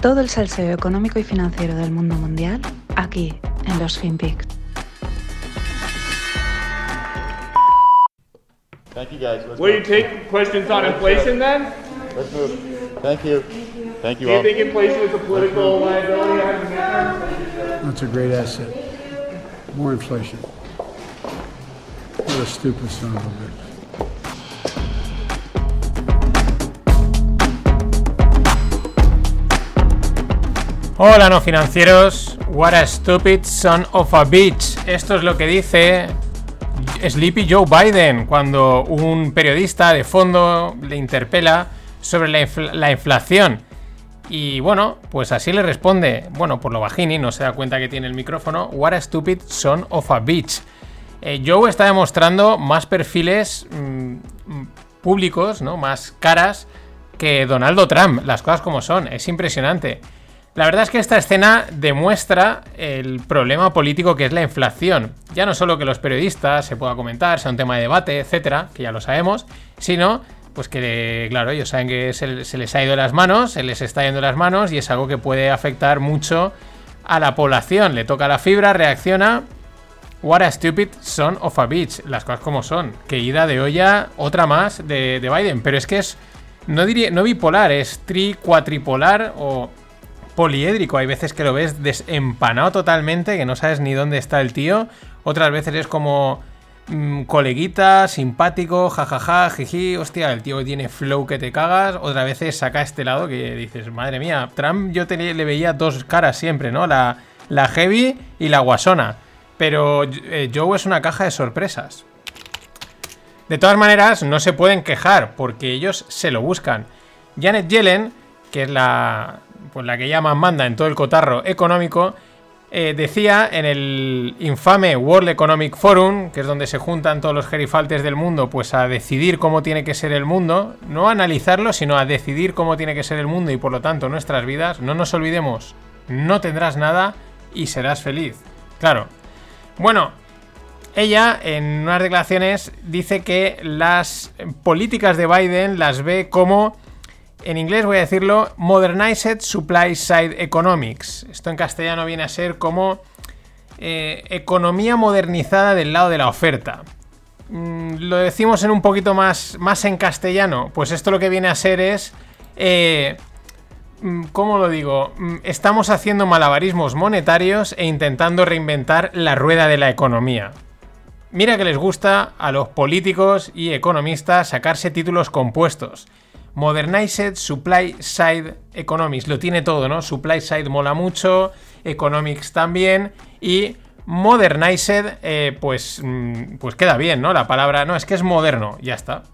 Todo el salseo económico y financiero del mundo mundial aquí en los FinPix. Thank you guys. Let's Will you take questions on inflation then? Let's move. Thank you. Thank you Do you all. think inflation is a political liability? That's a great asset. More inflation. What a stupid son of a bitch. Hola no financieros, what a stupid son of a bitch. Esto es lo que dice Sleepy Joe Biden cuando un periodista de fondo le interpela sobre la, infl- la inflación. Y bueno, pues así le responde, bueno, por lo bajini, no se da cuenta que tiene el micrófono, what a stupid son of a bitch. Eh, Joe está demostrando más perfiles mm, públicos, ¿no? Más caras que Donaldo Trump, las cosas como son, es impresionante. La verdad es que esta escena demuestra el problema político que es la inflación. Ya no solo que los periodistas se pueda comentar, sea un tema de debate, etcétera, que ya lo sabemos, sino pues que, claro, ellos saben que se, les ha ido las manos, se les está yendo las manos y es algo que puede afectar mucho a la población. Le toca la fibra, reacciona. What a stupid son of a bitch. Las cosas como son. Que ida de olla, otra más de, de Biden. Pero es que es, no diría, no bipolar, es tri, cuatripolar o poliédrico. Hay veces que lo ves desempanado totalmente, que no sabes ni dónde está el tío. Otras veces es como mm, coleguita, simpático, jajaja, jiji, hostia, el tío tiene flow que te cagas. Otras veces saca este lado que dices, madre mía, Trump yo le veía dos caras siempre, ¿no? La, la heavy y la guasona. Pero eh, Joe es una caja de sorpresas. De todas maneras, no se pueden quejar porque ellos se lo buscan. Janet Yellen, que es la, pues la que llaman manda en todo el cotarro económico, eh, decía en el infame World Economic Forum, que es donde se juntan todos los gerifaltes del mundo, pues a decidir cómo tiene que ser el mundo, no a analizarlo, sino a decidir cómo tiene que ser el mundo y por lo tanto nuestras vidas. No nos olvidemos, no tendrás nada y serás feliz. Claro. Bueno, ella en unas declaraciones dice que las políticas de Biden las ve como, en inglés voy a decirlo, Modernized Supply Side Economics. Esto en castellano viene a ser como eh, economía modernizada del lado de la oferta. Mm, lo decimos en un poquito más, más en castellano, pues esto lo que viene a ser es... eh, mm, ¿Cómo lo digo? Mm, Estamos haciendo malabarismos monetarios e intentando reinventar la rueda de la economía. Mira que les gusta a los políticos y economistas sacarse títulos compuestos. Modernized Supply Side Economics. Lo tiene todo, ¿no? Supply Side mola mucho, Economics también. Y Modernized, eh, pues, mm, pues queda bien, ¿no? La palabra, no, es que es moderno, ya está.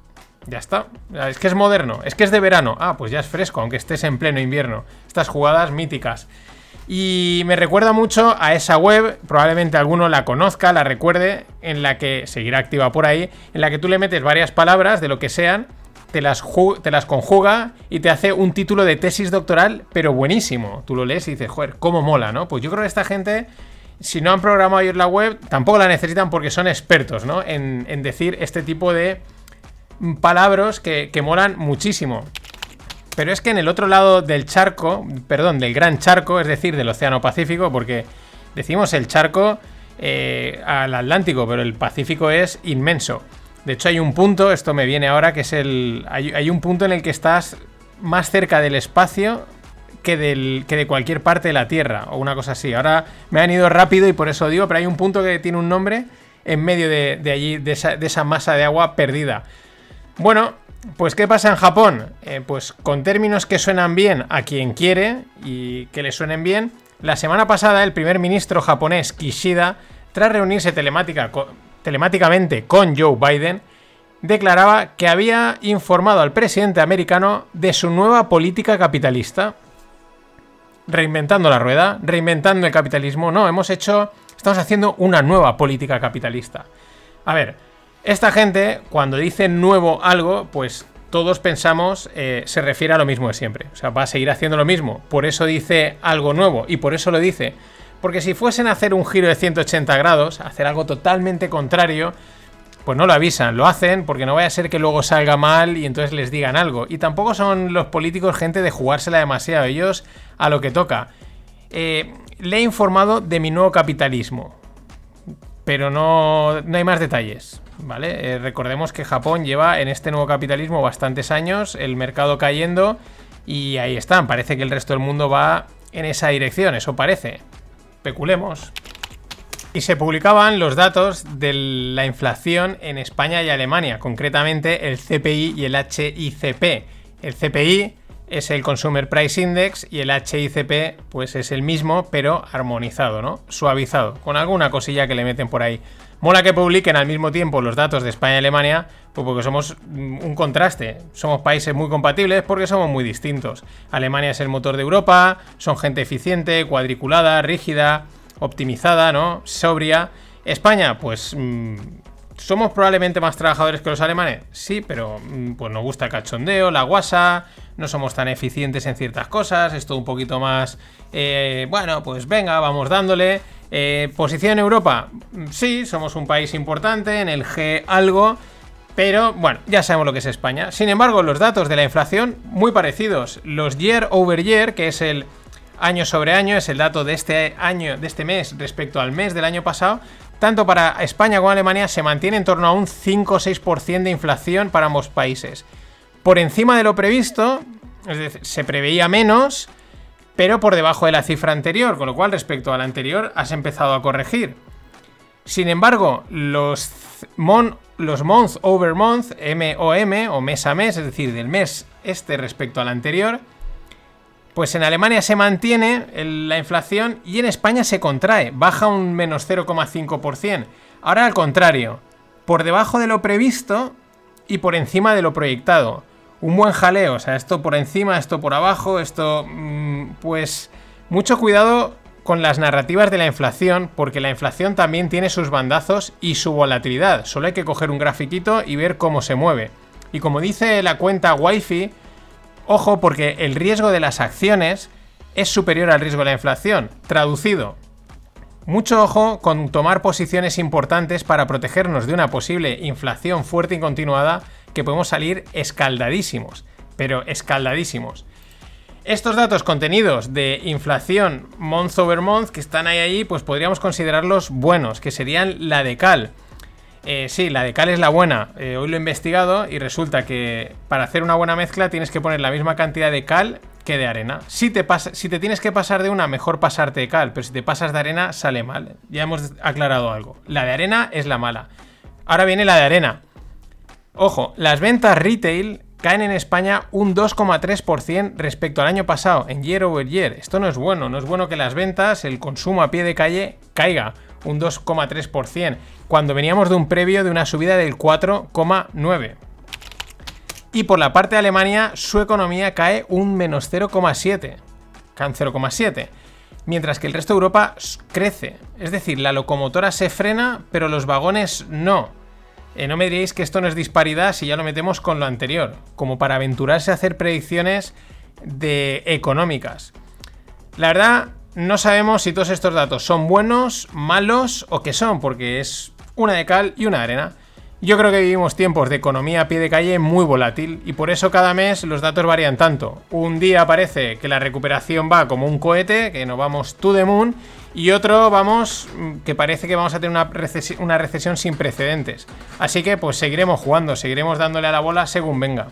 Ya está. Es que es moderno, es que es de verano. Ah, pues ya es fresco, aunque estés en pleno invierno. Estas jugadas míticas. Y me recuerda mucho a esa web, probablemente alguno la conozca, la recuerde, en la que seguirá activa por ahí, en la que tú le metes varias palabras de lo que sean, te las, te las conjuga y te hace un título de tesis doctoral, pero buenísimo. Tú lo lees y dices, joder, cómo mola, ¿no? Pues yo creo que esta gente, si no han programado ellos la web, tampoco la necesitan porque son expertos, ¿no? En, decir este tipo de palabras que, que molan muchísimo. Pero es que en el otro lado del charco, perdón, del gran charco, es decir, del Océano Pacífico, porque decimos el charco eh, al Atlántico, pero el Pacífico es inmenso. De hecho, hay un punto, esto me viene ahora, que es el. Hay, un punto en el que estás más cerca del espacio que, de cualquier parte de la Tierra, o una cosa así. Ahora me han ido rápido y por eso digo, pero hay un punto que tiene un nombre en medio de, allí, de esa, masa de agua perdida. Bueno, pues ¿qué pasa en Japón? Eh, pues con términos que suenan bien a quien quiere y que le suenen bien, la semana pasada el primer ministro japonés Kishida, tras reunirse telemática telemáticamente con Joe Biden, declaraba que había informado al presidente americano de su nueva política capitalista. Reinventando la rueda, reinventando el capitalismo. No, hemos hecho, estamos haciendo una nueva política capitalista. A ver, esta gente, cuando dice nuevo algo, pues todos pensamos, eh, se refiere a lo mismo de siempre. O sea, va a seguir haciendo lo mismo. Por eso dice algo nuevo. Y por eso lo dice. Porque si fuesen a hacer un giro de 180 grados, hacer algo totalmente contrario, pues no lo avisan, lo hacen porque no vaya a ser que luego salga mal y entonces les digan algo. Y tampoco son los políticos gente de jugársela demasiado, ellos a lo que toca. Eh, le he informado de mi nuevo capitalismo, pero no, no hay más detalles. ¿Vale? Eh, recordemos que Japón lleva en este nuevo capitalismo bastantes años, el mercado cayendo y ahí están. Parece que el resto del mundo va en esa dirección, eso parece. Especulemos. Y se publicaban los datos de la inflación en España y Alemania, concretamente el CPI y el HICP. El CPI es el Consumer Price Index y el HICP pues es el mismo, pero armonizado, ¿no? Suavizado, con alguna cosilla que le meten por ahí. Mola que publiquen al mismo tiempo los datos de España y Alemania, pues porque somos un contraste. Somos países muy compatibles porque somos muy distintos. Alemania es el motor de Europa, son gente eficiente, cuadriculada, rígida, optimizada, ¿no? Sobria. España, pues mm, ¿Somos probablemente más trabajadores que los alemanes? Sí, pero mm, pues nos gusta el cachondeo, la guasa, no somos tan eficientes en ciertas cosas, es todo un poquito más... Eh, bueno, pues venga, vamos dándole. Eh, ¿Posición en Europa? Sí, somos un país importante, en el G algo, pero bueno, ya sabemos lo que es España. Sin embargo, los datos de la inflación muy parecidos. Los year over year, que es el año sobre año, es el dato de este año, de este mes respecto al mes del año pasado, tanto para España como Alemania se mantiene en torno a un 5 o 6% de inflación para ambos países. Por encima de lo previsto, es decir, se preveía menos, pero por debajo de la cifra anterior, con lo cual respecto a la anterior has empezado a corregir. Sin embargo, los, los month over month, MOM o mes a mes, es decir, del mes este respecto al anterior, pues en Alemania se mantiene la inflación y en España se contrae, baja un menos 0,5%. Ahora al contrario, por debajo de lo previsto y por encima de lo proyectado. Un buen jaleo, o sea, esto por encima, esto por abajo, esto... Mm, pues mucho cuidado con las narrativas de la inflación, porque la inflación también tiene sus bandazos y su volatilidad. Solo hay que coger un grafiquito y ver cómo se mueve. Y como dice la cuenta Wi-Fi, Ojo porque el riesgo de las acciones es superior al riesgo de la inflación. Traducido, mucho ojo con tomar posiciones importantes para protegernos de una posible inflación fuerte y continuada que podemos salir escaldadísimos, pero escaldadísimos. Estos datos contenidos de inflación month over month que están ahí, ahí pues podríamos considerarlos buenos, que serían la de cal. Eh, sí, la de cal es la buena. Eh, hoy lo he investigado y resulta que para hacer una buena mezcla tienes que poner la misma cantidad de cal que de arena. Si te, si te tienes que pasar de una, mejor pasarte de cal, pero si te pasas de arena, sale mal. Ya hemos aclarado algo. La de arena es la mala. Ahora viene la de arena. Ojo, las ventas retail caen en España un 2,3% respecto al año pasado, en year over year. Esto no es bueno, no es bueno que las ventas, el consumo a pie de calle caiga un 2,3%, cuando veníamos de un previo de una subida del 4,9%. Y por la parte de Alemania, su economía cae un menos 0,7%, cae 0,7%, mientras que el resto de Europa crece. Es decir, la locomotora se frena, pero los vagones no. Eh, no me diréis que esto no es disparidad si ya lo metemos con lo anterior, como para aventurarse a hacer predicciones de económicas. La verdad, no sabemos si todos estos datos son buenos, malos o qué son, porque es una de cal y una de arena. Yo creo que vivimos tiempos de economía a pie de calle muy volátil y por eso cada mes los datos varían tanto. Un día parece que la recuperación va como un cohete, que nos vamos to the moon, y otro vamos que parece que vamos a tener una, recesión, sin precedentes. Así que pues seguiremos jugando, seguiremos dándole a la bola según venga.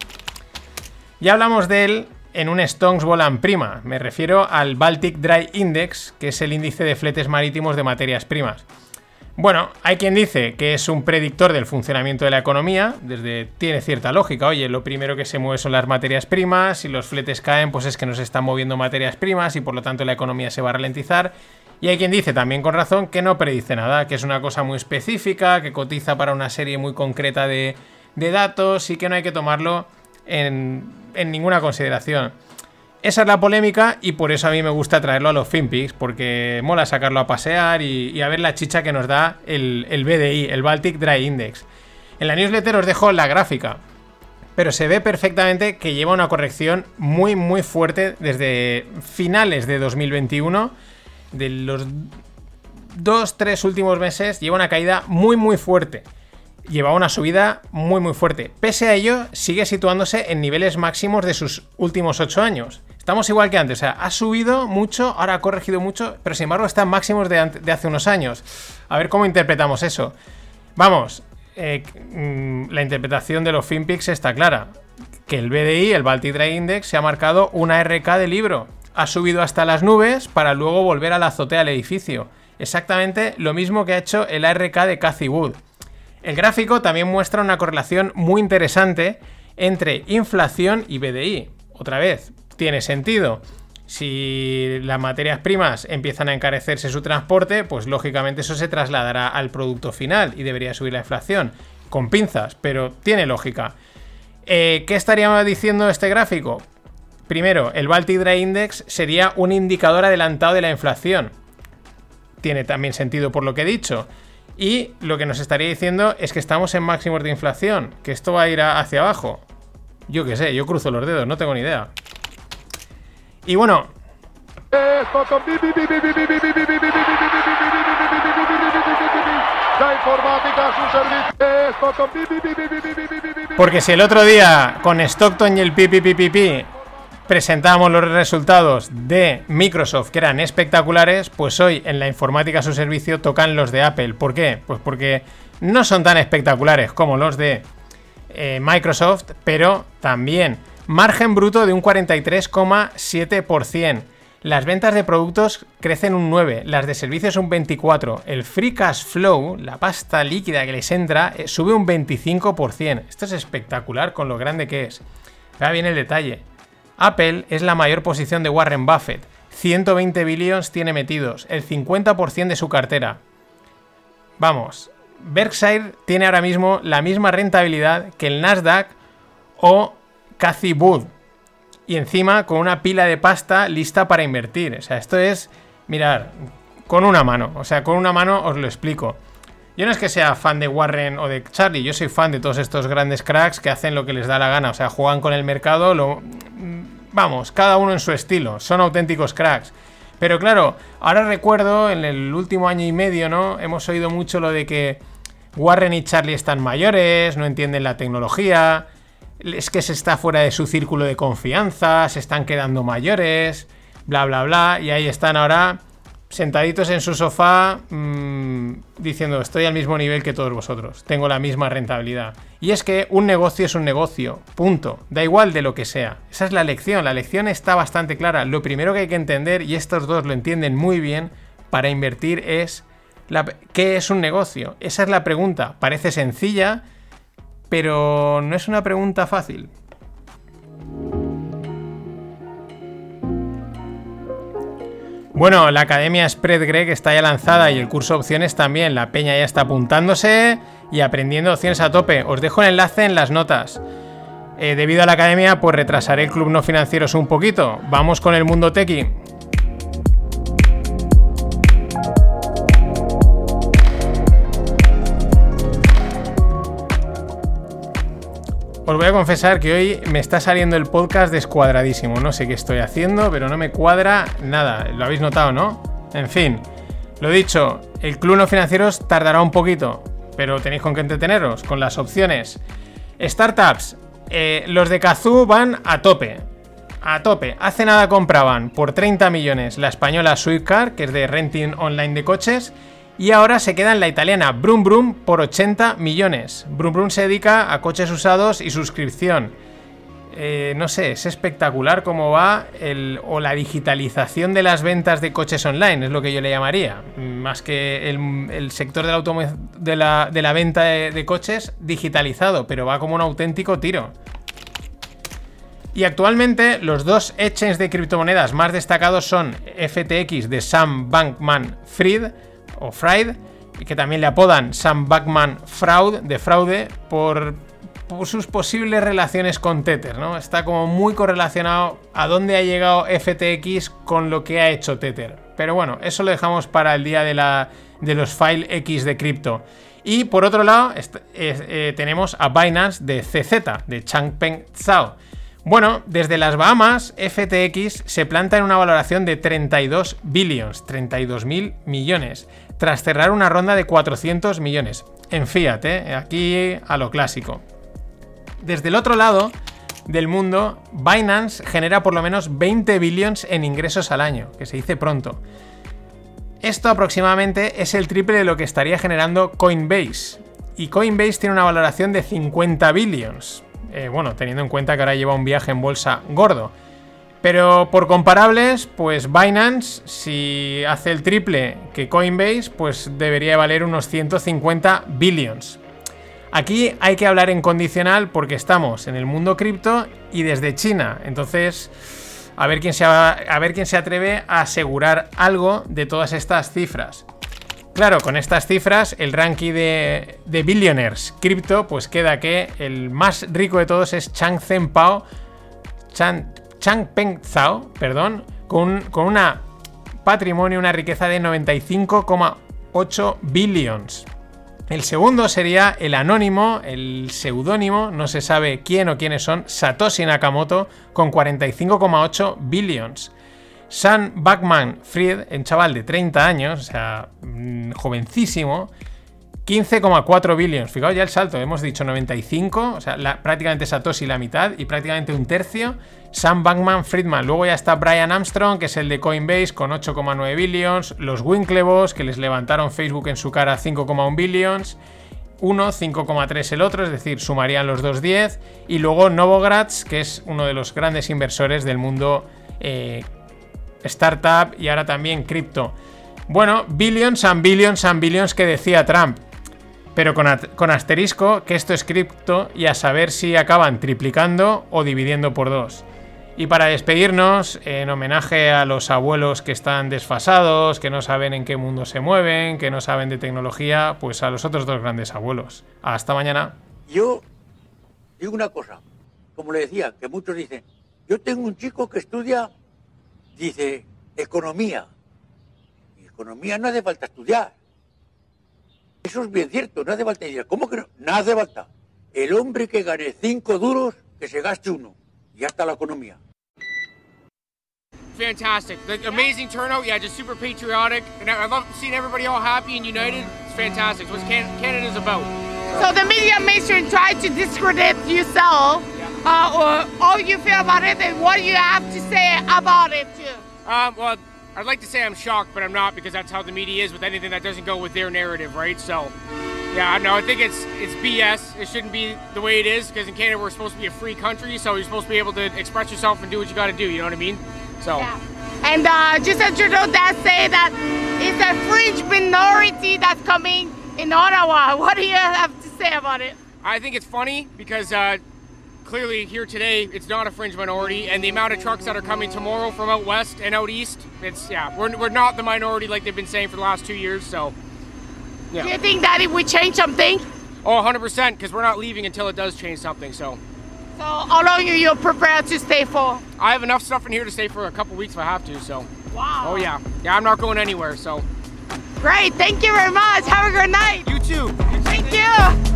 Ya hablamos de él en un Stones Volan Prima. Me refiero al Baltic Dry Index, que es el índice de fletes marítimos de materias primas. Bueno, hay quien dice que es un predictor del funcionamiento de la economía, desde tiene cierta lógica. Oye, lo primero que se mueve son las materias primas, si los fletes caen, pues es que no se están moviendo materias primas y por lo tanto la economía se va a ralentizar. Y hay quien dice también con razón que no predice nada, que es una cosa muy específica, que cotiza para una serie muy concreta de datos y que no hay que tomarlo en, ninguna consideración. Esa es la polémica y por eso a mí me gusta traerlo a los FinPix, porque mola sacarlo a pasear y, a ver la chicha que nos da el, BDI, el Baltic Dry Index. En la newsletter os dejo la gráfica, pero se ve perfectamente que lleva una corrección muy muy fuerte desde finales de 2021, de los dos, tres últimos meses, lleva una caída muy muy fuerte. llevaba una subida muy muy fuerte. Pese a ello, sigue situándose en niveles máximos de sus últimos 8 años. Estamos igual que antes, o sea, ha subido mucho, ahora ha corregido mucho, pero sin embargo está en máximos de, hace unos años. A ver cómo interpretamos eso. Vamos, eh, mm, la interpretación de los FinPix está clara. Que el BDI, el Baltic Dry Index, se ha marcado una RK de libro. Ha subido hasta las nubes para luego volver a la azotea del edificio. Exactamente lo mismo que ha hecho el ARK de Cathy Wood. El gráfico también muestra una correlación muy interesante entre inflación y BDI. Otra vez, tiene sentido. Si las materias primas empiezan a encarecerse su transporte, pues lógicamente eso se trasladará al producto final y debería subir la inflación. Con pinzas, pero tiene lógica. Eh, ¿Qué estaría diciendo este gráfico? Primero, el Baltic Dry Index sería un indicador adelantado de la inflación. Tiene también sentido por lo que he dicho. Y lo que nos estaría diciendo es que estamos en máximos de inflación, que esto va a ir hacia abajo. Yo qué sé, yo cruzo los dedos, no tengo ni idea. Y bueno. Porque si el otro día con Stockton y el PPPPP presentábamos los resultados de Microsoft que eran espectaculares, pues hoy en la informática a su servicio tocan los de Apple. ¿Por qué? Pues porque no son tan espectaculares como los de Microsoft, pero también margen bruto de un 43,7%. Las ventas de productos crecen un 9, las de servicios un 24. El free cash flow, la pasta líquida que les entra, eh, sube un 25%. Esto es espectacular con lo grande que es. Vea bien el detalle. Apple es la mayor posición de Warren Buffett. 120 billions tiene metidos, el 50% de su cartera. Vamos, Berkshire tiene ahora mismo la misma rentabilidad que el Nasdaq o Cathy Wood. Y encima con una pila de pasta lista para invertir. O sea, esto es, mirar, con una mano. O sea, con una mano os lo explico. Yo no es que sea fan de Warren o de Charlie, yo soy fan de todos estos grandes cracks que hacen lo que les da la gana. O sea, juegan con el mercado, lo... vamos, cada uno en su estilo. Son auténticos cracks. Pero claro, ahora recuerdo en el último año y medio, ¿no? Hemos oído mucho lo de que Warren y Charlie están mayores, no entienden la tecnología, es que se está fuera de su círculo de confianza, se están quedando mayores, bla, bla, bla, y ahí están ahora sentaditos en su sofá mmm, diciendo estoy al mismo nivel que todos vosotros, tengo la misma rentabilidad. Y es que un negocio es un negocio, punto, da igual de lo que sea. Esa es la lección, la lección está bastante clara. Lo primero que hay que entender, y estos dos lo entienden muy bien, para invertir es ¿qué es un negocio? Esa es la pregunta, parece sencilla, pero no es una pregunta fácil. Bueno, la Academia Spread Greg está ya lanzada y el curso opciones también. La peña ya está apuntándose y aprendiendo opciones a tope. Os dejo el enlace en las notas. Eh, debido a la academia, pues retrasaré el club no financieros un poquito. Vamos con el mundo tequi. Os voy a confesar que hoy me está saliendo el podcast descuadradísimo. No sé qué estoy haciendo, pero no me cuadra nada. Lo habéis notado, ¿no? En fin, lo dicho, el club no financieros tardará un poquito, pero tenéis con qué entreteneros, con las opciones. Startups, eh, los de Kazoo van a tope. A tope. Hace nada compraban por 30 millones la española Swiftcar, que es de renting online de coches, y ahora se queda en la italiana Brum Brum por 80 millones. Brum Brum se dedica a coches usados y suscripción. Eh, no sé, es espectacular cómo va el, o la digitalización de las ventas de coches online, es lo que yo le llamaría. Más que el, el sector de la, venta de, de coches digitalizado, pero va como un auténtico tiro. Y actualmente los dos exchanges de criptomonedas más destacados son FTX de Sam Bankman Fried o Fried, que también le apodan Sam Bankman Fraud de fraude por, sus posibles relaciones con Tether, ¿no? Está como muy correlacionado a dónde ha llegado FTX con lo que ha hecho Tether. Pero bueno, eso lo dejamos para el día de, la, de los file X de cripto. Y por otro lado, eh, tenemos a Binance de CZ, de Changpeng Zhao. Bueno, desde las Bahamas, FTX se planta en una valoración de 32 billions, 32 mil millones, tras cerrar una ronda de 400 millones. en fiat, ¿eh? aquí a lo clásico. Desde el otro lado del mundo, Binance genera por lo menos 20 billions en ingresos al año, que se dice pronto. Esto aproximadamente es el triple de lo que estaría generando Coinbase. Y Coinbase tiene una valoración de 50 billions. Eh, bueno, teniendo en cuenta que ahora lleva un viaje en bolsa gordo. Pero por comparables, pues Binance, si hace el triple que Coinbase, pues debería valer unos 150 billions. Aquí hay que hablar en condicional porque estamos en el mundo cripto y desde China. Entonces, a ver quién se, a ver quién se atreve a asegurar algo de todas estas cifras. Claro, con estas cifras, el ranking de, de billionaires cripto, pues queda que el más rico de todos es Chang Pao, Chang, Changpeng Zhao, perdón, con, con una patrimonio, una riqueza de 95,8 billions. El segundo sería el anónimo, el seudónimo, no se sabe quién o quiénes son, Satoshi Nakamoto, con 45,8 billions. Sam Backman Fried, un chaval de 30 años, o sea, mm, jovencísimo, 15,4 billions. Fijaos ya el salto, hemos dicho 95, o sea, prácticamente Satoshi la mitad y prácticamente un tercio. Sam Bankman Friedman. Luego ya está Brian Armstrong, que es el de Coinbase, con 8,9 billions. Los Winklevoss, que les levantaron Facebook en su cara 5,1 billions. Uno, 5,3 el otro, es decir, sumarían los dos 10. Y luego Novogratz, que es uno de los grandes inversores del mundo eh, startup y ahora también cripto. Bueno, billions and billions and billions que decía Trump. Pero con, con, asterisco que esto es cripto y a saber si acaban triplicando o dividiendo por dos. Y para despedirnos, en homenaje a los abuelos que están desfasados, que no saben en qué mundo se mueven, que no saben de tecnología, pues a los otros dos grandes abuelos. Hasta mañana. Yo digo una cosa, como le decía, que muchos dicen, yo tengo un chico que estudia dice economía. Economía no hace falta estudiar. Eso es bien cierto, no hace falta estudiar. ¿Cómo que no? No hace falta. El hombre que gane cinco duros, que se gaste uno. Y ya está la economía. Fantastic. The amazing turnout. Yeah, just super patriotic. And I love seeing everybody all happy and united. It's fantastic. It's what Canada's about. So the media mainstream try to discredit yourself. Uh, or how you feel about it and what you have to say about it too. Um, well, I'd like to say I'm shocked, but I'm not because that's how the media is with anything that doesn't go with their narrative, right? So, yeah, no, I think it's it's BS. It shouldn't be the way it is because in Canada we're supposed to be a free country, so you're supposed to be able to express yourself and do what you got to do. You know what I mean? So. Yeah. And uh, Justin Trudeau does say that it's a fringe minority that's coming in Ottawa. What do you have to say about it? I think it's funny because uh, clearly here today it's not a fringe minority and the amount of trucks that are coming tomorrow from out west and out east it's yeah we're, we're not the minority like they've been saying for the last two years so yeah. do you think that it would change something? Oh 100% because we're not leaving until it does change something so. So how long are you prepared to stay for? I have enough stuff in here to stay for a couple weeks if i have to so. Wow. Oh yeah. Yeah i'm not going anywhere so. Great thank you very much. Have a good night. You too. Thank you.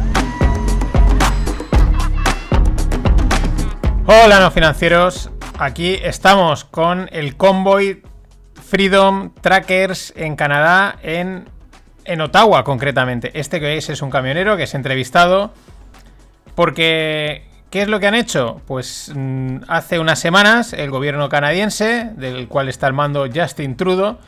Hola no financieros, aquí estamos con el convoy Freedom Trackers en Canadá, en, en Ottawa concretamente. Este que veis es un camionero que es entrevistado porque ¿qué es lo que han hecho? Pues mm, hace unas semanas el gobierno canadiense, del cual está al mando Justin Trudeau,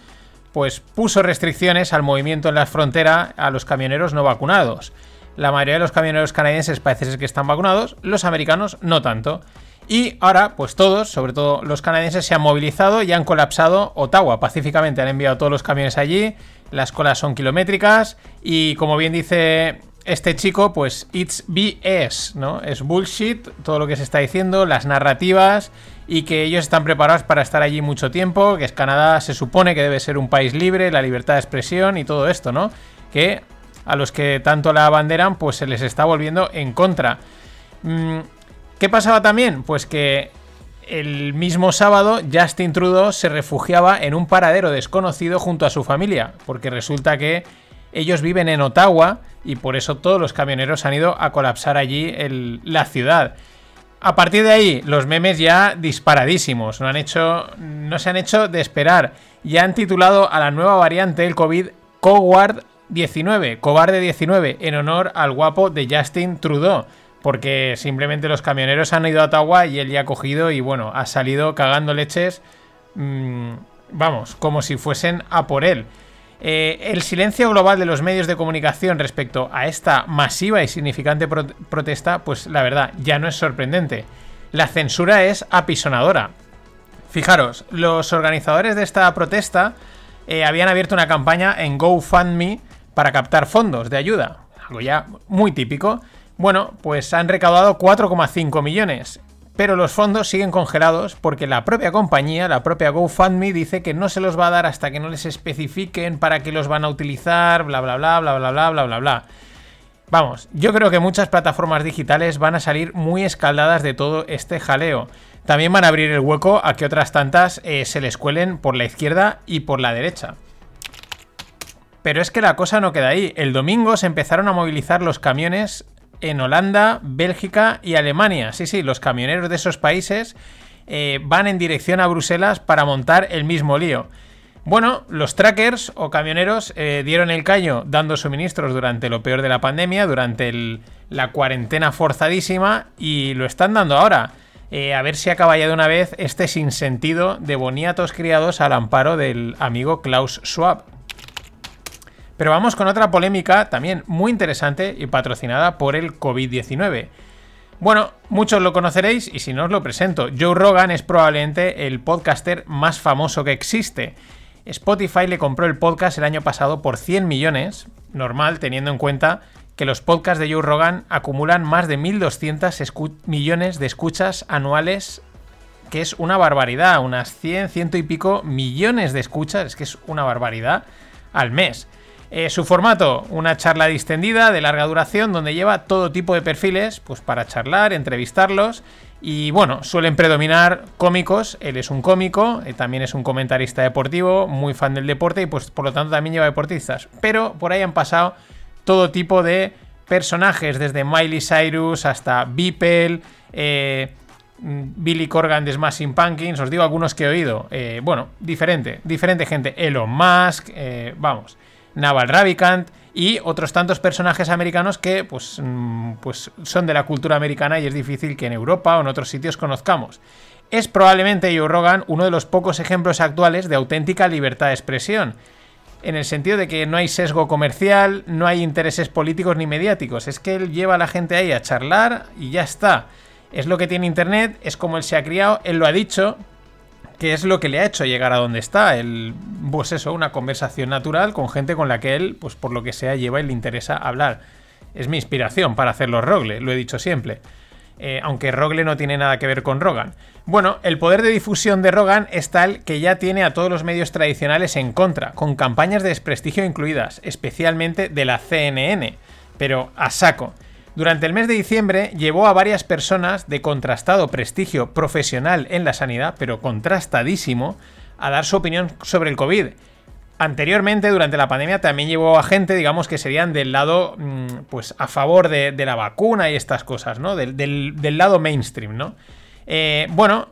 pues puso restricciones al movimiento en la frontera a los camioneros no vacunados. La mayoría de los camioneros canadienses parece ser que están vacunados, los americanos no tanto. Y ahora, pues todos, sobre todo los canadienses, se han movilizado y han colapsado Ottawa pacíficamente. Han enviado todos los camiones allí, las colas son kilométricas y como bien dice este chico, pues it's BS, ¿no? Es bullshit todo lo que se está diciendo, las narrativas y que ellos están preparados para estar allí mucho tiempo, que es Canadá se supone que debe ser un país libre, la libertad de expresión y todo esto, ¿no? Que a los que tanto la abanderan, pues se les está volviendo en contra. Mm, ¿Qué pasaba también? Pues que el mismo sábado Justin Trudeau se refugiaba en un paradero desconocido junto a su familia, porque resulta que ellos viven en Ottawa y por eso todos los camioneros han ido a colapsar allí la ciudad. A partir de ahí, los memes ya disparadísimos, no, no se han hecho de esperar. Ya han titulado a la nueva variante del COVID Coward 19, cobarde 19, en honor al guapo de Justin Trudeau. Porque simplemente los camioneros han ido a Ottawa y él ya ha cogido y bueno, ha salido cagando leches. mmm, vamos, como si fuesen a por él. Eh, el silencio global de los medios de comunicación respecto a esta masiva y significante pro protesta, pues la verdad, ya no es sorprendente. La censura es apisonadora. Fijaros, los organizadores de esta protesta eh, habían abierto una campaña en GoFundMe para captar fondos de ayuda. Algo ya muy típico. Bueno, pues han recaudado 4,5 millones. Pero los fondos siguen congelados porque la propia compañía, la propia GoFundMe, dice que no se los va a dar hasta que no les especifiquen para qué los van a utilizar, bla bla bla bla bla bla bla bla bla. Vamos, yo creo que muchas plataformas digitales van a salir muy escaldadas de todo este jaleo. También van a abrir el hueco a que otras tantas eh, se les cuelen por la izquierda y por la derecha. Pero es que la cosa no queda ahí. El domingo se empezaron a movilizar los camiones en Holanda, Bélgica y Alemania. Sí, sí, los camioneros de esos países eh, van en dirección a Bruselas para montar el mismo lío. Bueno, los trackers o camioneros eh, dieron el caño dando suministros durante lo peor de la pandemia, durante la cuarentena forzadísima y lo están dando ahora. Eh, a ver si acaba ya de una vez este sinsentido de boniatos criados al amparo del amigo Klaus Schwab. Pero vamos con otra polémica también muy interesante y patrocinada por el COVID-19. Bueno, muchos lo conoceréis y si no os lo presento, Joe Rogan es probablemente el podcaster más famoso que existe. Spotify le compró el podcast el año pasado por 100 millones, normal teniendo en cuenta que los podcasts de Joe Rogan acumulan más de 1.200 millones de escuchas anuales, que es una barbaridad, unas 100, ciento y pico millones de escuchas, es que es una barbaridad al mes. Eh, su formato, una charla distendida de larga duración donde lleva todo tipo de perfiles pues para charlar, entrevistarlos y bueno, suelen predominar cómicos, él es un cómico, eh, también es un comentarista deportivo, muy fan del deporte y pues por lo tanto también lleva deportistas, pero por ahí han pasado todo tipo de personajes, desde Miley Cyrus hasta Beeple, eh, Billy Corgan de Smashing Pumpkins, os digo algunos que he oído, bueno, diferente, diferente gente, Elon Musk, vamos. Naval Ravikant y otros tantos personajes americanos que pues, mm, pues son de la cultura americana y es difícil que en Europa o en otros sitios conozcamos. Es probablemente Joe Rogan uno de los pocos ejemplos actuales de auténtica libertad de expresión, en el sentido de que no hay sesgo comercial, no hay intereses políticos ni mediáticos, es que él lleva a la gente ahí a charlar y ya está. Es lo que tiene Internet, es como él se ha criado, él lo ha dicho, que es lo que le ha hecho llegar a donde está. El, pues eso, una conversación natural con gente con la que él, pues por lo que sea, lleva y le interesa hablar. Es mi inspiración para hacer los Rogle, lo he dicho siempre. Eh, aunque Rogle no tiene nada que ver con Rogan. Bueno, el poder de difusión de Rogan es tal que ya tiene a todos los medios tradicionales en contra, con campañas de desprestigio incluidas, especialmente de la CNN, pero a saco. Durante el mes de diciembre llevó a varias personas de contrastado prestigio profesional en la sanidad, pero contrastadísimo, a dar su opinión sobre el COVID. Anteriormente, durante la pandemia, también llevó a gente, digamos, que serían del lado, mm, pues, a favor de, de la vacuna y estas cosas, ¿no? Del, del, del lado mainstream, ¿no? Eh, bueno,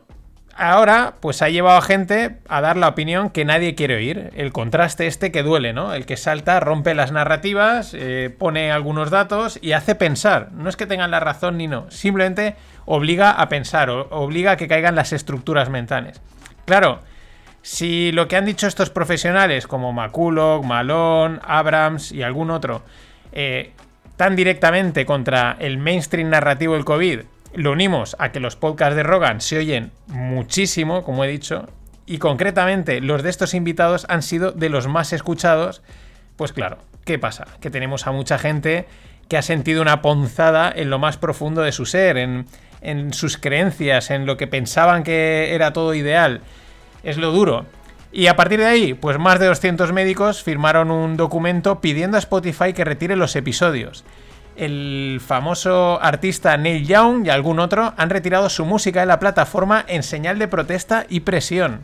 ahora pues ha llevado a gente a dar la opinión que nadie quiere oír. El contraste este que duele, ¿no? El que salta, rompe las narrativas, eh, pone algunos datos y hace pensar. No es que tengan la razón ni no, simplemente obliga a pensar, obliga a que caigan las estructuras mentales. Claro, si lo que han dicho estos profesionales como McCulloch, Malone, Abrams y algún otro, eh, tan directamente contra el mainstream narrativo del COVID, lo unimos a que los podcasts de Rogan se oyen muchísimo, como he dicho, y concretamente los de estos invitados han sido de los más escuchados, pues claro, ¿qué pasa? Que tenemos a mucha gente que ha sentido una ponzada en lo más profundo de su ser, en, en sus creencias, en lo que pensaban que era todo ideal. Es lo duro. Y a partir de ahí, pues más de 200 médicos firmaron un documento pidiendo a Spotify que retire los episodios el famoso artista Neil Young y algún otro han retirado su música de la plataforma en señal de protesta y presión.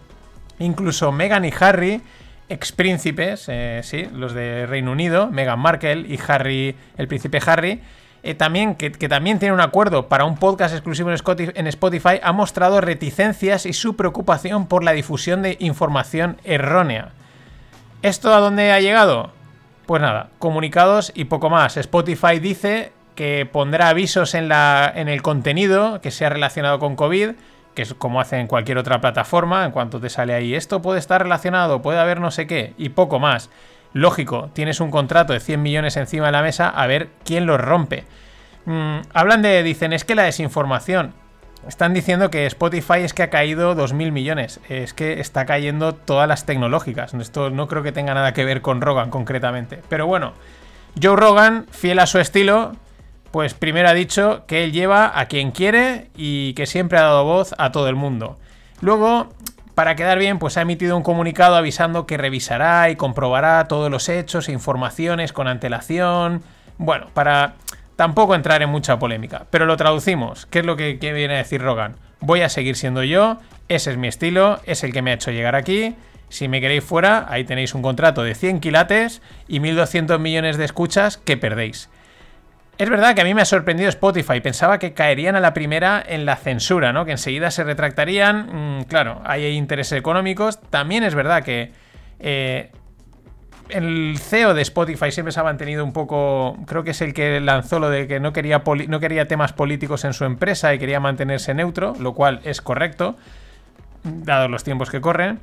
Incluso Meghan y Harry, ex príncipes, eh, sí, los de Reino Unido, Meghan Markle y Harry, el príncipe Harry, eh, también, que, que, también tiene un acuerdo para un podcast exclusivo en Spotify, ha mostrado reticencias y su preocupación por la difusión de información errónea. ¿Esto a dónde ha llegado? Pues nada, comunicados y poco más. Spotify dice que pondrá avisos en, la, en el contenido que sea relacionado con COVID, que es como hace en cualquier otra plataforma, en cuanto te sale ahí, esto puede estar relacionado, puede haber no sé qué, y poco más. Lógico, tienes un contrato de 100 millones encima de la mesa, a ver quién los rompe. Mm, hablan de, dicen, es que la desinformación. Están diciendo que Spotify es que ha caído 2.000 millones. Es que está cayendo todas las tecnológicas. Esto no creo que tenga nada que ver con Rogan concretamente. Pero bueno, Joe Rogan, fiel a su estilo, pues primero ha dicho que él lleva a quien quiere y que siempre ha dado voz a todo el mundo. Luego, para quedar bien, pues ha emitido un comunicado avisando que revisará y comprobará todos los hechos e informaciones con antelación. Bueno, para Tampoco entrar en mucha polémica, pero lo traducimos. ¿Qué es lo que, viene a decir Rogan? Voy a seguir siendo yo, ese es mi estilo, es el que me ha hecho llegar aquí. Si me queréis fuera, ahí tenéis un contrato de 100 quilates y 1.200 millones de escuchas que perdéis. Es verdad que a mí me ha sorprendido Spotify. Pensaba que caerían a la primera en la censura, ¿no? Que enseguida se retractarían. Mm, claro, hay intereses económicos. También es verdad que eh, el CEO de Spotify siempre se ha mantenido un poco. Creo que es el que lanzó lo de que no quería, no quería temas políticos en su empresa y quería mantenerse neutro, lo cual es correcto, dados los tiempos que corren.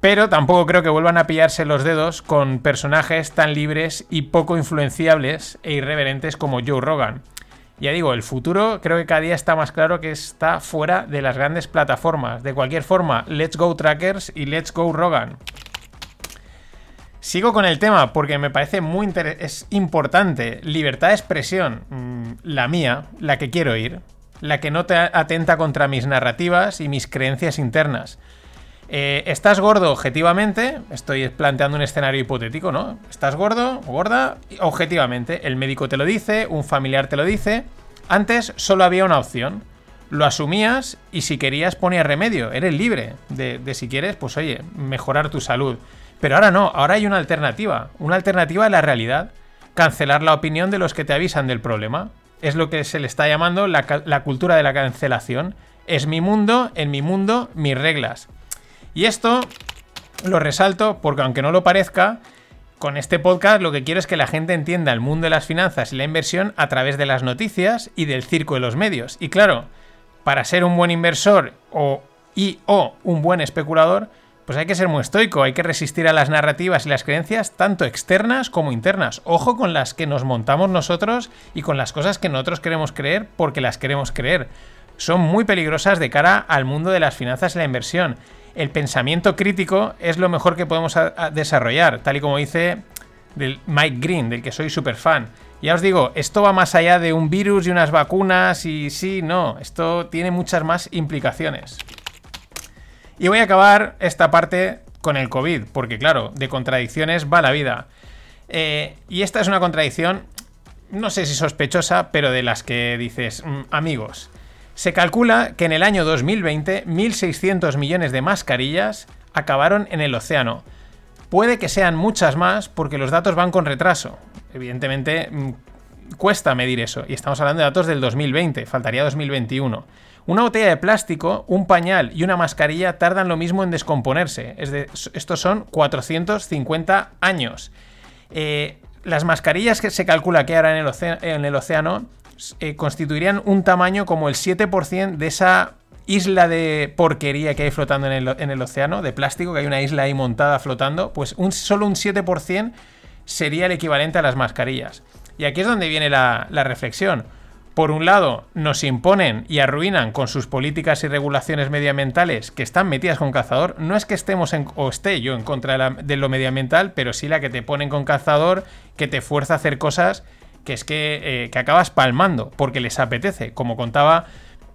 Pero tampoco creo que vuelvan a pillarse los dedos con personajes tan libres y poco influenciables e irreverentes como Joe Rogan. Ya digo, el futuro creo que cada día está más claro que está fuera de las grandes plataformas. De cualquier forma, let's go trackers y let's go Rogan. Sigo con el tema porque me parece muy importante. Libertad de expresión, mm, la mía, la que quiero ir, la que no te atenta contra mis narrativas y mis creencias internas. Eh, ¿Estás gordo objetivamente? Estoy planteando un escenario hipotético, ¿no? ¿Estás gordo gorda? Objetivamente. El médico te lo dice, un familiar te lo dice. Antes solo había una opción. Lo asumías y si querías ponías remedio. Eres libre de si quieres, pues oye, mejorar tu salud. Pero ahora no, ahora hay una alternativa, una alternativa a la realidad. Cancelar la opinión de los que te avisan del problema. Es lo que se le está llamando la, cultura de la cancelación. Es mi mundo, en mi mundo, mis reglas. Y esto lo resalto porque aunque no lo parezca, con este podcast lo que quiero es que la gente entienda el mundo de las finanzas y la inversión a través de las noticias y del circo de los medios. Y claro, para ser un buen inversor o y o un buen especulador, pues hay que ser muy estoico, hay que resistir a las narrativas y las creencias tanto externas como internas. Ojo con las que nos montamos nosotros y con las cosas que nosotros queremos creer porque las queremos creer. Son muy peligrosas de cara al mundo de las finanzas y la inversión. El pensamiento crítico es lo mejor que podemos desarrollar, tal y como dice Mike Green, del que soy súper fan. Ya os digo, esto va más allá de un virus y unas vacunas y sí, no, esto tiene muchas más implicaciones. Y voy a acabar esta parte con el COVID, porque claro, de contradicciones va la vida. Eh, y esta es una contradicción, no sé si sospechosa, pero de las que dices, mm, amigos, se calcula que en el año 2020 1.600 millones de mascarillas acabaron en el océano. Puede que sean muchas más porque los datos van con retraso. Evidentemente, mm, cuesta medir eso. Y estamos hablando de datos del 2020, faltaría 2021. Una botella de plástico, un pañal y una mascarilla tardan lo mismo en descomponerse. Es de, estos son 450 años. Eh, las mascarillas que se calcula que ahora en el océano, eh, constituirían un tamaño como el 7% de esa isla de porquería que hay flotando en el, océano, de plástico, que hay una isla ahí montada flotando, pues un, solo un 7% sería el equivalente a las mascarillas. Y aquí es donde viene la reflexión por un lado, nos imponen y arruinan con sus políticas y regulaciones medioambientales que están metidas con cazador. No es que estemos en, o esté yo en contra de, lo medioambiental, pero sí la que te ponen con cazador, que te fuerza a hacer cosas que es que, eh, acabas palmando, porque les apetece. Como contaba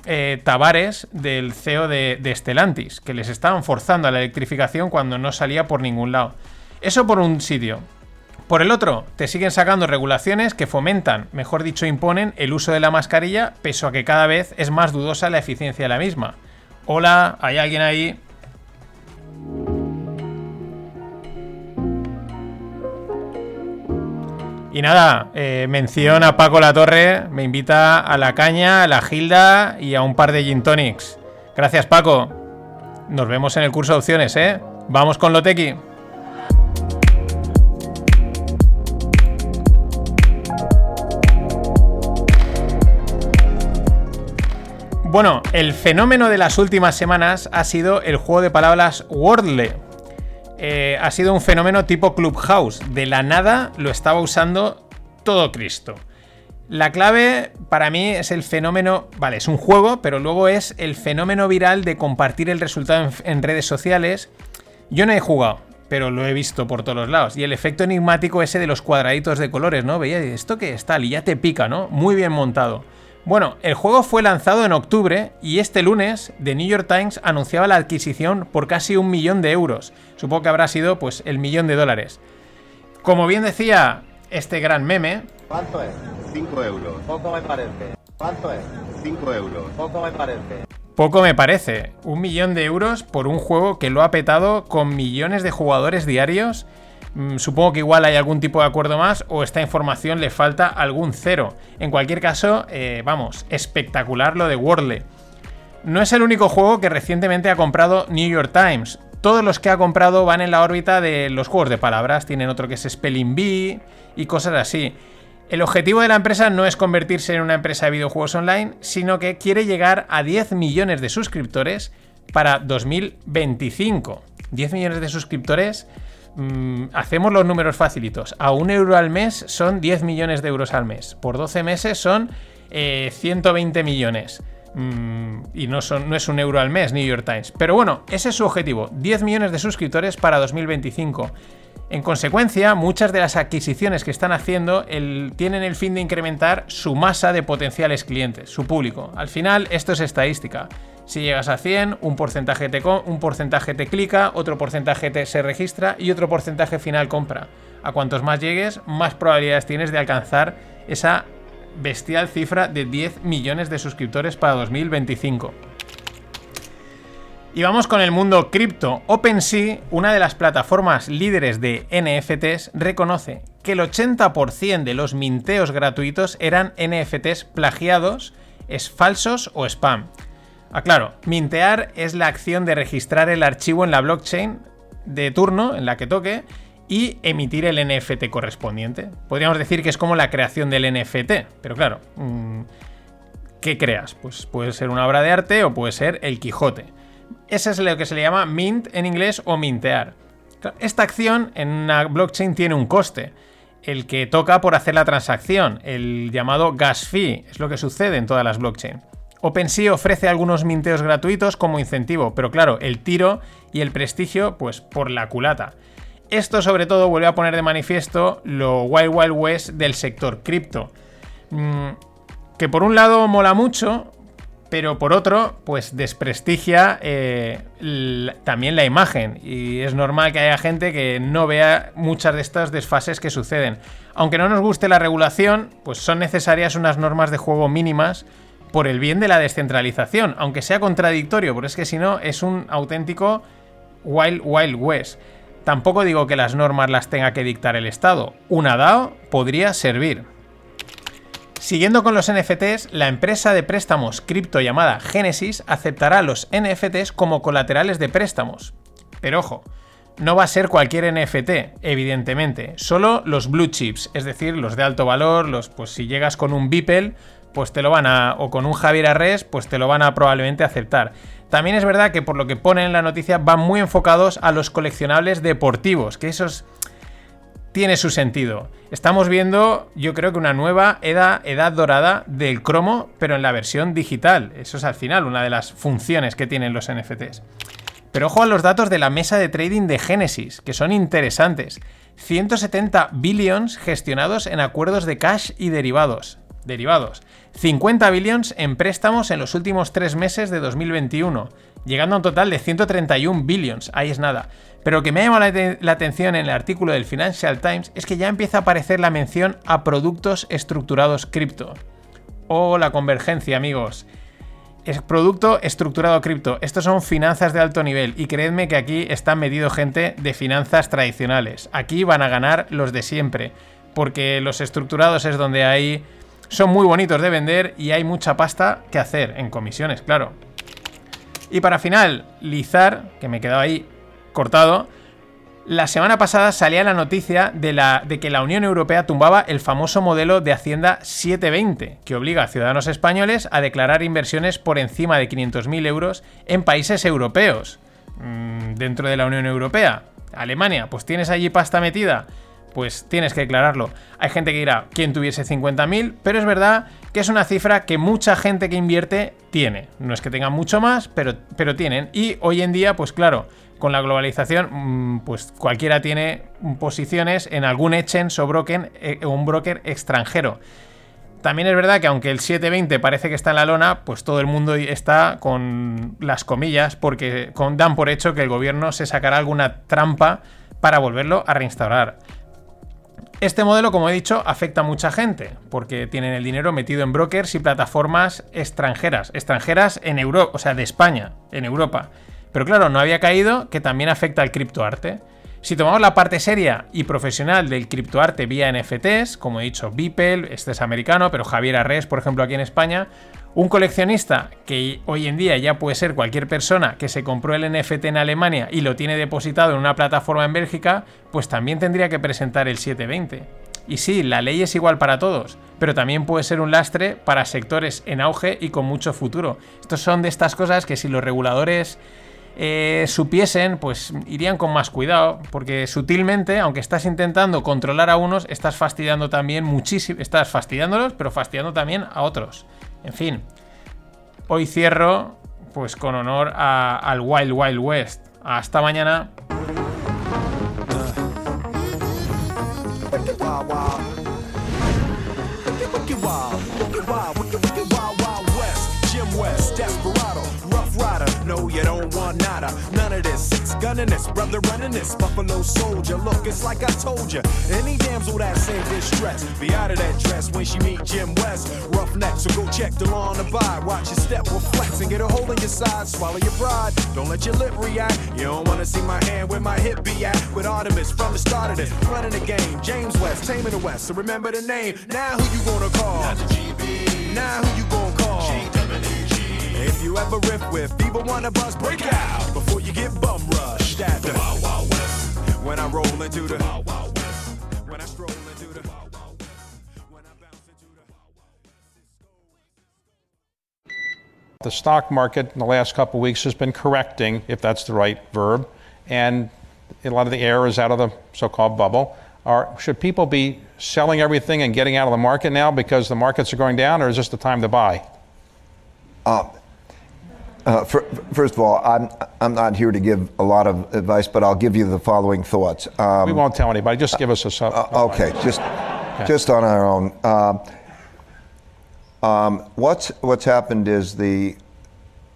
eh, Tavares del CEO de, de Stellantis, que les estaban forzando a la electrificación cuando no salía por ningún lado. Eso por un sitio. Por el otro, te siguen sacando regulaciones que fomentan, mejor dicho, imponen el uso de la mascarilla, pese a que cada vez es más dudosa la eficiencia de la misma. Hola, ¿hay alguien ahí? Y nada, eh, mención a Paco La Torre, me invita a la caña, a la gilda y a un par de gin tonics. Gracias Paco. Nos vemos en el curso de opciones, ¿eh? Vamos con lo Bueno, el fenómeno de las últimas semanas ha sido el juego de palabras Wordle. Eh, ha sido un fenómeno tipo Clubhouse. De la nada lo estaba usando todo Cristo. La clave para mí es el fenómeno, vale, es un juego, pero luego es el fenómeno viral de compartir el resultado en, en redes sociales. Yo no he jugado, pero lo he visto por todos los lados. Y el efecto enigmático ese de los cuadraditos de colores, ¿no? Veía, ¿esto qué es tal? Y ya te pica, ¿no? Muy bien montado. Bueno, el juego fue lanzado en octubre y este lunes The New York Times anunciaba la adquisición por casi un millón de euros. Supongo que habrá sido pues el millón de dólares. Como bien decía este gran meme... ¿Cuánto es? 5 euros. Poco me parece. ¿Cuánto es? 5 euros. Poco me parece. Poco me parece. Un millón de euros por un juego que lo ha petado con millones de jugadores diarios. Mm, supongo que igual hay algún tipo de acuerdo más o esta información le falta algún cero. En cualquier caso, eh, vamos, espectacular lo de Wordle. No es el único juego que recientemente ha comprado New York Times. Todos los que ha comprado van en la órbita de los juegos de palabras. Tienen otro que es Spelling Bee y cosas así. El objetivo de la empresa no es convertirse en una empresa de videojuegos online, sino que quiere llegar a 10 millones de suscriptores para 2025. 10 millones de suscriptores, mm, hacemos los números facilitos. A un euro al mes son 10 millones de euros al mes. Por 12 meses son 120 eh, millones. Mm, y no, son, no es un euro al mes, New York Times. Pero bueno, ese es su objetivo. 10 millones de suscriptores para 2025. En consecuencia, muchas de las adquisiciones que están haciendo tienen el fin de incrementar su masa de potenciales clientes, su público. Al final, esto es estadística. Si llegas a 100, un porcentaje te, un porcentaje te clica, otro porcentaje te se registra y otro porcentaje final compra. A cuantos más llegues, más probabilidades tienes de alcanzar esa bestial cifra de 10 millones de suscriptores para 2025. Y vamos con el mundo cripto. OpenSea, una de las plataformas líderes de NFTs, reconoce que el 80% de los minteos gratuitos eran NFTs plagiados, es falsos o spam. Aclaro, mintear es la acción de registrar el archivo en la blockchain de turno, en la que toque, y emitir el NFT correspondiente. Podríamos decir que es como la creación del NFT, pero claro, mm, ¿qué creas? Pues puede ser una obra de arte o puede ser el Quijote. Ese es lo que se le llama mint en inglés o mintear. Esta acción en una blockchain tiene un coste. El que toca por hacer la transacción, el llamado gas fee, es lo que sucede en todas las blockchains. OpenSea ofrece algunos minteos gratuitos como incentivo, pero claro, el tiro y el prestigio, pues por la culata. Esto sobre todo vuelve a poner de manifiesto lo Wild Wild West del sector cripto. Mm, que por un lado mola mucho, pero por otro, pues desprestigia eh, también la imagen. Y es normal que haya gente que no vea muchas de estas desfases que suceden. Aunque no nos guste la regulación, pues son necesarias unas normas de juego mínimas por el bien de la descentralización, aunque sea contradictorio, porque es que si no es un auténtico Wild Wild West. Tampoco digo que las normas las tenga que dictar el Estado. Una DAO podría servir. Siguiendo con los NFTs, la empresa de préstamos cripto llamada Genesis aceptará los NFTs como colaterales de préstamos. Pero ojo, no va a ser cualquier NFT, evidentemente, solo los blue chips, es decir, los de alto valor, los pues si llegas con un Beeple, pues te lo van a o con un Javier Arres, pues te lo van a probablemente aceptar. También es verdad que por lo que pone en la noticia van muy enfocados a los coleccionables deportivos, que esos tiene su sentido. Estamos viendo, yo creo que una nueva edad, edad dorada del cromo, pero en la versión digital. Eso es al final una de las funciones que tienen los NFTs. Pero ojo a los datos de la mesa de trading de Genesis, que son interesantes. 170 billions gestionados en acuerdos de cash y derivados. Derivados. 50 billions en préstamos en los últimos tres meses de 2021, llegando a un total de 131 billions. Ahí es nada. Pero lo que me ha llamado la, atención en el artículo del Financial Times es que ya empieza a aparecer la mención a productos estructurados cripto. Oh, la convergencia, amigos. Es producto estructurado cripto. Estos son finanzas de alto nivel. Y creedme que aquí están medido gente de finanzas tradicionales. Aquí van a ganar los de siempre. Porque los estructurados es donde hay. Son muy bonitos de vender y hay mucha pasta que hacer en comisiones, claro. Y para finalizar, que me he quedado ahí cortado. La semana pasada salía la noticia de, la, de, que la Unión Europea tumbaba el famoso modelo de Hacienda 720, que obliga a ciudadanos españoles a declarar inversiones por encima de 500.000 euros en países europeos, mmm, dentro de la Unión Europea. Alemania, pues tienes allí pasta metida, pues tienes que declararlo. Hay gente que dirá, ¿quién tuviese 50.000? Pero es verdad que es una cifra que mucha gente que invierte tiene. No es que tengan mucho más, pero, pero tienen. Y hoy en día, pues claro, con la globalización, mm, pues cualquiera tiene posiciones en algún exchange o broker, eh, un broker extranjero. También es verdad que aunque el 720 parece que está en la lona, pues todo el mundo está con las comillas porque dan por hecho que el gobierno se sacará alguna trampa para volverlo a reinstaurar. Este modelo, como he dicho, afecta a mucha gente, porque tienen el dinero metido en brokers y plataformas extranjeras, extranjeras en Europa, o sea, de España, en Europa. Pero claro, no había caído que también afecta al criptoarte. Si tomamos la parte seria y profesional del criptoarte vía NFTs, como he dicho, Beeple, este es americano, pero Javier Arres, por ejemplo, aquí en España, un coleccionista que hoy en día ya puede ser cualquier persona que se compró el NFT en Alemania y lo tiene depositado en una plataforma en Bélgica, pues también tendría que presentar el 720. Y sí, la ley es igual para todos, pero también puede ser un lastre para sectores en auge y con mucho futuro. Estos son de estas cosas que si los reguladores eh, supiesen, pues irían con más cuidado, porque sutilmente, aunque estás intentando controlar a unos, estás fastidiando también muchísimo, estás fastidiándolos, pero fastidiando también a otros. En fin, hoy cierro pues con honor a, al Wild Wild West. Hasta mañana. This. Six gunning this, brother running this. Buffalo soldier. Look, it's like I told you. Any damsel that's in distress, be out of that dress when she meet Jim West. Rough neck, so go check the law the buy. Watch your step will flex and get a hole in your side. Swallow your pride. Don't let your lip react. You don't wanna see my hand where my hip be at. With Artemis from the start of this, running the game. James West, taming the West. So remember the name. Now who you gonna call? Not the GB. Now who you gonna call? If you ever riff with fever wanna bust, break out before you get bum rushed at the Wild Wild West. When I roll into the Wild Wild West. When I stroll into the Wild Wild West. When I bounce into the The stock market in the last couple of weeks has been correcting, if that's the right verb, and a lot of the air is out of the so-called bubble. Are, should people be selling everything and getting out of the market now because the markets are going down, or is this the time to buy? Uh, uh, for, first of all, I'm, I'm not here to give a lot of advice, but I'll give you the following thoughts. Um, we won't tell anybody. Just give us a sub. Uh, okay, just just on our own. Um, um, what's what's happened is the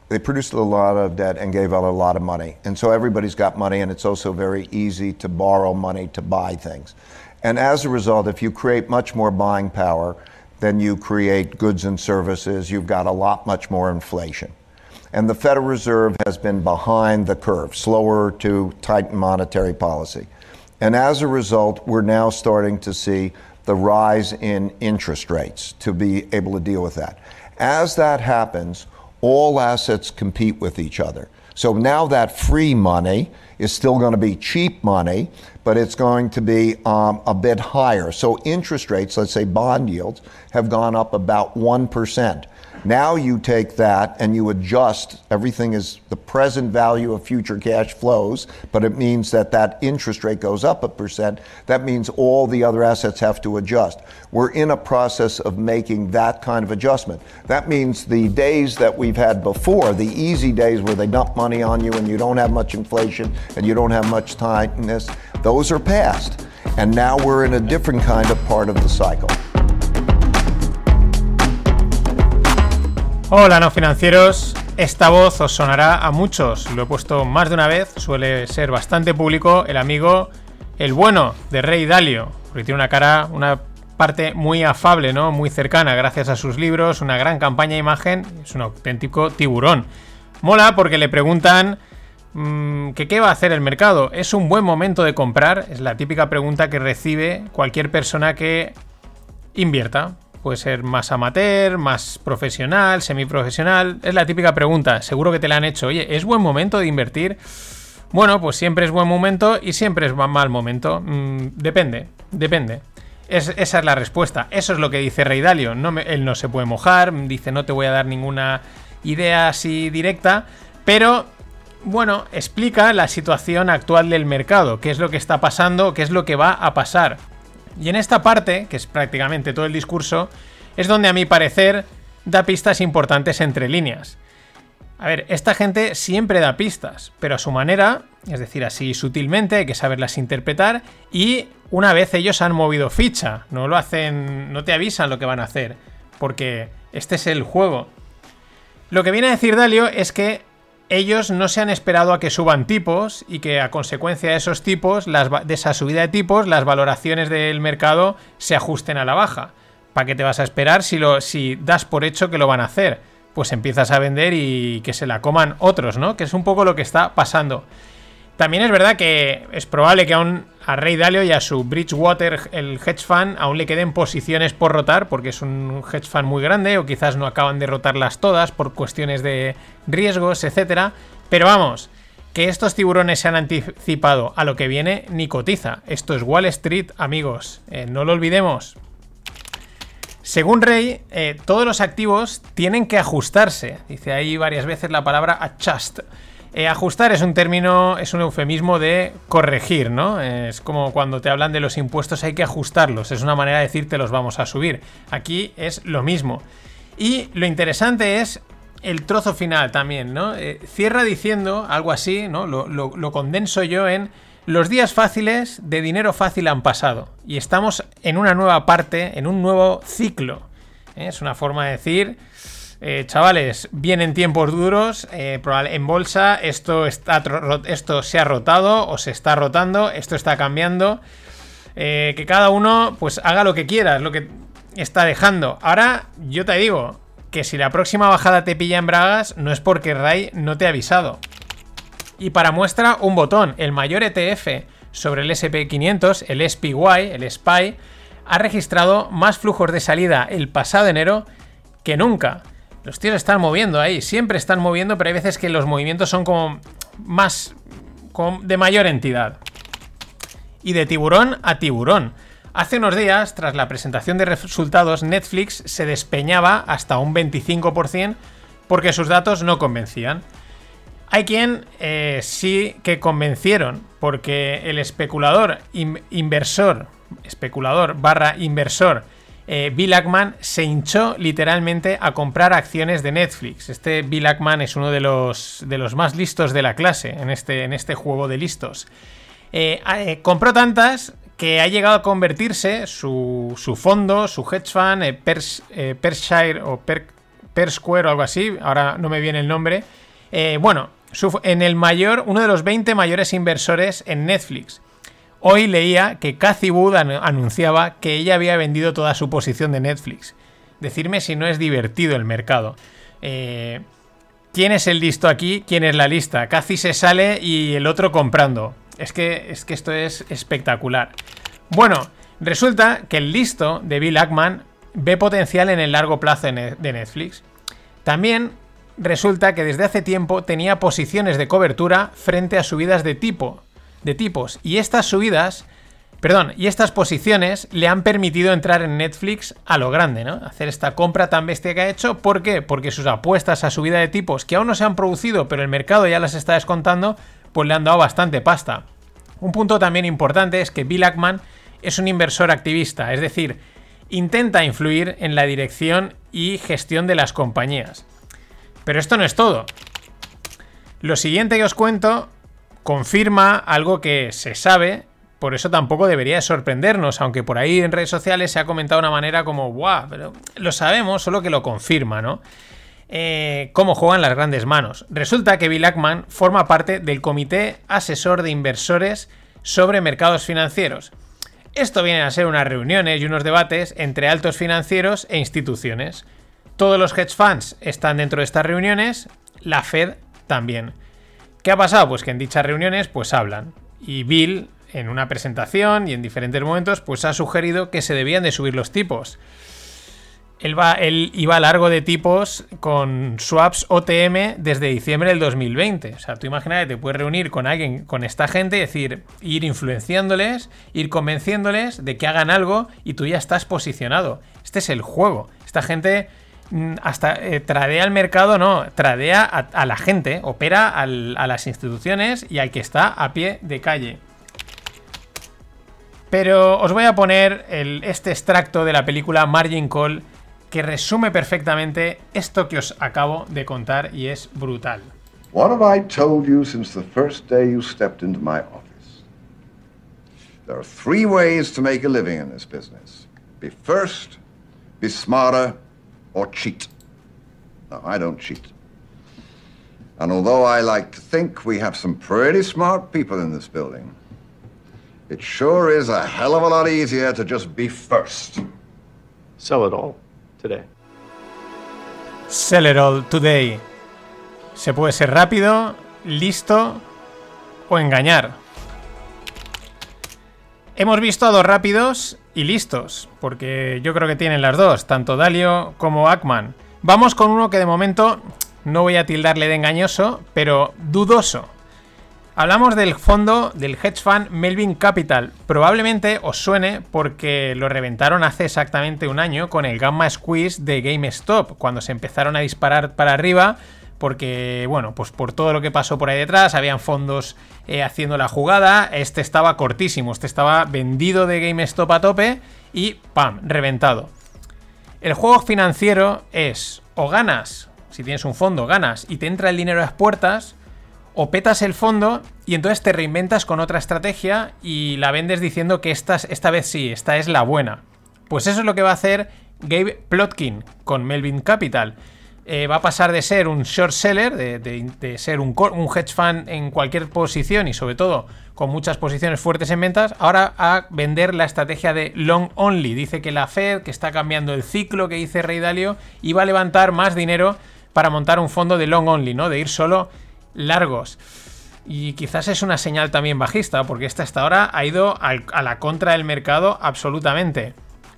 they produced a lot of debt and gave out a lot of money, and so everybody's got money, and it's also very easy to borrow money to buy things. And as a result, if you create much more buying power, then you create goods and services. You've got a lot much more inflation. And the Federal Reserve has been behind the curve, slower to tighten monetary policy. And as a result, we're now starting to see the rise in interest rates to be able to deal with that. As that happens, all assets compete with each other. So now that free money is still going to be cheap money, but it's going to be um, a bit higher. So interest rates, let's say bond yields, have gone up about 1%. Now you take that and you adjust. Everything is the present value of future cash flows, but it means that that interest rate goes up a percent. That means all the other assets have to adjust. We're in a process of making that kind of adjustment. That means the days that we've had before, the easy days where they dump money on you and you don't have much inflation and you don't have much tightness, those are past. And now we're in a different kind of part of the cycle. Hola no financieros, esta voz os sonará a muchos, lo he puesto más de una vez, suele ser bastante público el amigo, el bueno de Rey Dalio, porque tiene una cara, una parte muy afable, ¿no? Muy cercana, gracias a sus libros, una gran campaña de imagen, es un auténtico tiburón. Mola porque le preguntan mmm, que qué va a hacer el mercado, ¿es un buen momento de comprar? Es la típica pregunta que recibe cualquier persona que invierta. Puede ser más amateur, más profesional, semiprofesional. Es la típica pregunta. Seguro que te la han hecho. Oye, ¿es buen momento de invertir? Bueno, pues siempre es buen momento y siempre es mal momento. Mm, depende, depende. esa es la respuesta. Eso es lo que dice Rey Dalio. No él no se puede mojar, dice no te voy a dar ninguna idea así directa, pero bueno, explica la situación actual del mercado, qué es lo que está pasando, qué es lo que va a pasar. Y en esta parte, que es prácticamente todo el discurso, es donde a mi parecer da pistas importantes entre líneas. A ver, esta gente siempre da pistas, pero a su manera, es decir, así sutilmente, hay que saberlas interpretar y una vez ellos han movido ficha, no lo hacen, no te avisan lo que van a hacer, porque este es el juego. Lo que viene a decir Dalio es que ellos no se han esperado a que suban tipos y que a consecuencia de esos tipos, de esa subida de tipos, las valoraciones del mercado se ajusten a la baja. ¿Para qué te vas a esperar si, lo, si das por hecho que lo van a hacer? pues empiezas a vender y que se la coman otros, ¿no? Que es un poco lo que está pasando. También es verdad que es probable que aún a Rey Dalio y a su Bridgewater, el hedge fund, aún le queden posiciones por rotar, porque es un hedge fund muy grande, o quizás no acaban de rotarlas todas por cuestiones de riesgos, etcétera. Pero vamos, que estos tiburones se han anticipado a lo que viene ni cotiza. Esto es Wall Street, amigos. Eh, no lo olvidemos. Según Rey, eh, todos los activos tienen que ajustarse. Dice ahí varias veces la palabra adjust. Eh, ajustar es un término, es un eufemismo de corregir, ¿no? Es como cuando te hablan de los impuestos hay que ajustarlos. Es una manera de decir te los vamos a subir. Aquí es lo mismo. Y lo interesante es el trozo final también, ¿no? Eh, cierra diciendo algo así, ¿no? lo condenso yo en los días fáciles de dinero fácil han pasado y estamos en una nueva parte, en un nuevo ciclo. ¿eh? Es una forma de decir, eh, chavales, vienen tiempos duros, eh, en bolsa esto, está, esto se ha rotado o se está rotando, esto está cambiando. que cada uno pues haga lo que quiera, lo que está dejando. Ahora yo te digo que si la próxima bajada te pilla en bragas no es porque Ray no te ha avisado. Y para muestra, un botón. El mayor ETF sobre el SP500, el SPY, el SPY, ha registrado más flujos de salida el pasado enero que nunca. Los tíos están moviendo ahí, siempre están moviendo, pero hay veces que los movimientos son como más de mayor entidad. Y de tiburón a tiburón. Hace unos días, tras la presentación de resultados, Netflix se despeñaba hasta un 25% porque sus datos no convencían. Hay quien eh, sí que convencieron, porque el especulador inversor, especulador barra inversor, eh, Bill Ackman se hinchó literalmente a comprar acciones de Netflix. Este Bill Ackman es uno de los, de los más listos de la clase en este, en este juego de listos. Eh, compró tantas que ha llegado a convertirse su, fondo, su hedge fund, Pershire o per, Square o algo así, ahora no me viene el nombre. bueno, en el mayor, uno de los 20 mayores inversores en Netflix. Hoy leía que Cathy Wood anunciaba que ella había vendido toda su posición de Netflix. Decirme si no es divertido el mercado. Eh, ¿Quién es el listo aquí? ¿Quién es la lista? Cathy se sale y el otro comprando. Es que, es que esto es espectacular. Bueno, resulta que el listo de Bill Ackman ve potencial en el largo plazo de Netflix. También resulta que desde hace tiempo tenía posiciones de cobertura frente a subidas de tipo, de tipos, y estas subidas, perdón, y estas posiciones le han permitido entrar en Netflix a lo grande, ¿no? Hacer esta compra tan bestia que ha hecho, ¿por qué? Porque sus apuestas a subida de tipos que aún no se han producido, pero el mercado ya las está descontando, pues le han dado bastante pasta. Un punto también importante es que Bill Ackman es un inversor activista, es decir, intenta influir en la dirección y gestión de las compañías. Pero esto no es todo. Lo siguiente que os cuento confirma algo que se sabe, por eso tampoco debería sorprendernos, aunque por ahí en redes sociales se ha comentado de una manera como, ¡guau! Pero lo sabemos, solo que lo confirma, ¿no? Eh, cómo juegan las grandes manos. Resulta que Bill Ackman forma parte del Comité Asesor de Inversores sobre Mercados Financieros. Esto viene a ser unas reuniones y unos debates entre altos financieros e instituciones. Todos los hedge funds están dentro de estas reuniones, la Fed también. ¿Qué ha pasado? Pues que en dichas reuniones pues hablan. Y Bill, en una presentación y en diferentes momentos, pues ha sugerido que se debían de subir los tipos. Él, va, él iba largo de tipos con swaps OTM desde diciembre del 2020. O sea, tú imagínate, te puedes reunir con alguien, con esta gente, y decir, ir influenciándoles, ir convenciéndoles de que hagan algo y tú ya estás posicionado. Este es el juego. Esta gente hasta eh, tradea el mercado, no, tradea a, la gente, opera al- a las instituciones y al que está a pie de calle. Pero os voy a poner este extracto de la película Margin Call que resume perfectamente esto que os acabo de contar y es brutal. What have I told you since the first day you stepped into my office? There are three ways to make a living in this business be first, be smarter, or cheat. Now, I don't cheat. And although I like to think we have some pretty smart people in this building, it sure is a hell of a lot easier to just be first. Sell it all today. Sell it all today. Se puede ser rápido, listo o engañar. Hemos visto a dos rápidos y listos, porque yo creo que tienen las dos, tanto Dalio como Ackman. Vamos con uno que de momento no voy a tildarle de engañoso, pero dudoso. Hablamos del fondo del hedge fund Melvin Capital. Probablemente os suene porque lo reventaron hace exactamente un año con el Gamma Squeeze de GameStop, cuando se empezaron a disparar para arriba. Porque, bueno, pues por todo lo que pasó por ahí detrás, habían fondos eh, haciendo la jugada. Este estaba cortísimo, este estaba vendido de GameStop a tope y ¡pam! reventado. El juego financiero es o ganas, si tienes un fondo, ganas y te entra el dinero a las puertas, o petas el fondo y entonces te reinventas con otra estrategia y la vendes diciendo que esta, esta vez sí, esta es la buena. Pues eso es lo que va a hacer Gabe Plotkin con Melvin Capital. Eh, va a pasar de ser un short seller, de, de- ser un, hedge fund en cualquier posición y sobre todo con muchas posiciones fuertes en ventas, ahora a vender la estrategia de long only. Dice que la Fed, que está cambiando el ciclo que dice Rey Dalio, y va a levantar más dinero para montar un fondo de long only, ¿no? De ir solo largos. Y quizás es una señal también bajista, porque esta hasta ahora ha ido a la contra del mercado absolutamente.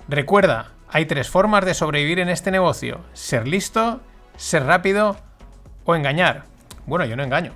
Recuerda, hay tres formas de sobrevivir en este negocio. Ser listo, ser rápido o engañar. Bueno, yo no engaño.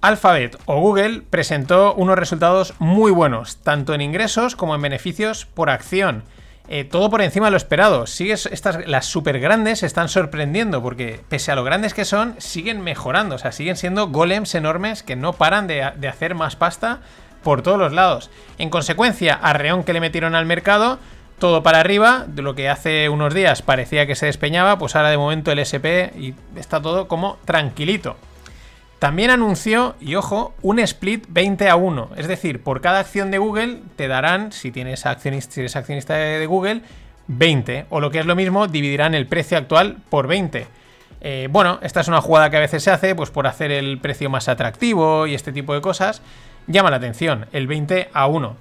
Alphabet o Google presentó unos resultados muy buenos, tanto en ingresos como en beneficios por acción. Eh, todo por encima de lo esperado. Sigues, estas, las super grandes están sorprendiendo porque, pese a lo grandes que son, siguen mejorando. O sea, siguen siendo golems enormes que no paran de, de hacer más pasta por todos los lados. En consecuencia, arreón que le metieron al mercado, todo para arriba, de lo que hace unos días parecía que se despeñaba, pues ahora de momento el SP y está todo como tranquilito. También anunció, y ojo, un split 20 a 1. Es decir, por cada acción de Google te darán, si tienes accionista, si eres accionista de Google, 20. O lo que es lo mismo, dividirán el precio actual por 20. Eh, bueno, esta es una jugada que a veces se hace pues por hacer el precio más atractivo y este tipo de cosas. Llama la atención, el 20 a 1.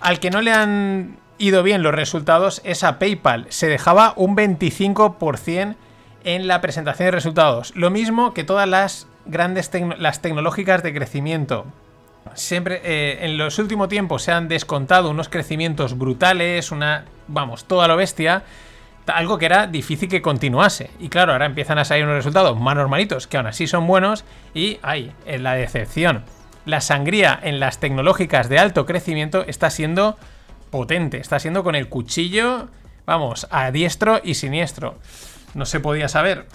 Al que no le han ido bien los resultados es a PayPal. Se dejaba un 25% en la presentación de resultados. Lo mismo que todas las grandes las tecnológicas de crecimiento. Siempre eh, en los últimos tiempos se han descontado unos crecimientos brutales, una vamos, toda lo bestia, algo que era difícil que continuase. Y claro, ahora empiezan a salir unos resultados más normalitos, que aún así son buenos, y en la decepción. La sangría en las tecnológicas de alto crecimiento está siendo potente, está siendo con el cuchillo, vamos, a diestro y siniestro. No se podía saber.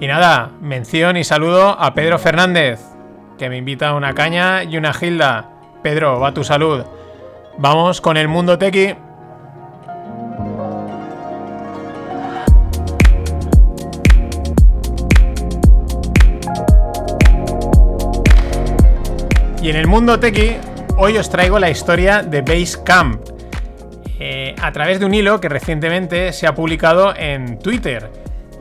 Y nada, mención y saludo a Pedro Fernández, que me invita a una caña y una gilda. Pedro, va tu salud. Vamos con el mundo tequi. Y en el mundo tequi, hoy os traigo la historia de Basecamp. Eh, a través de un hilo que recientemente se ha publicado en Twitter.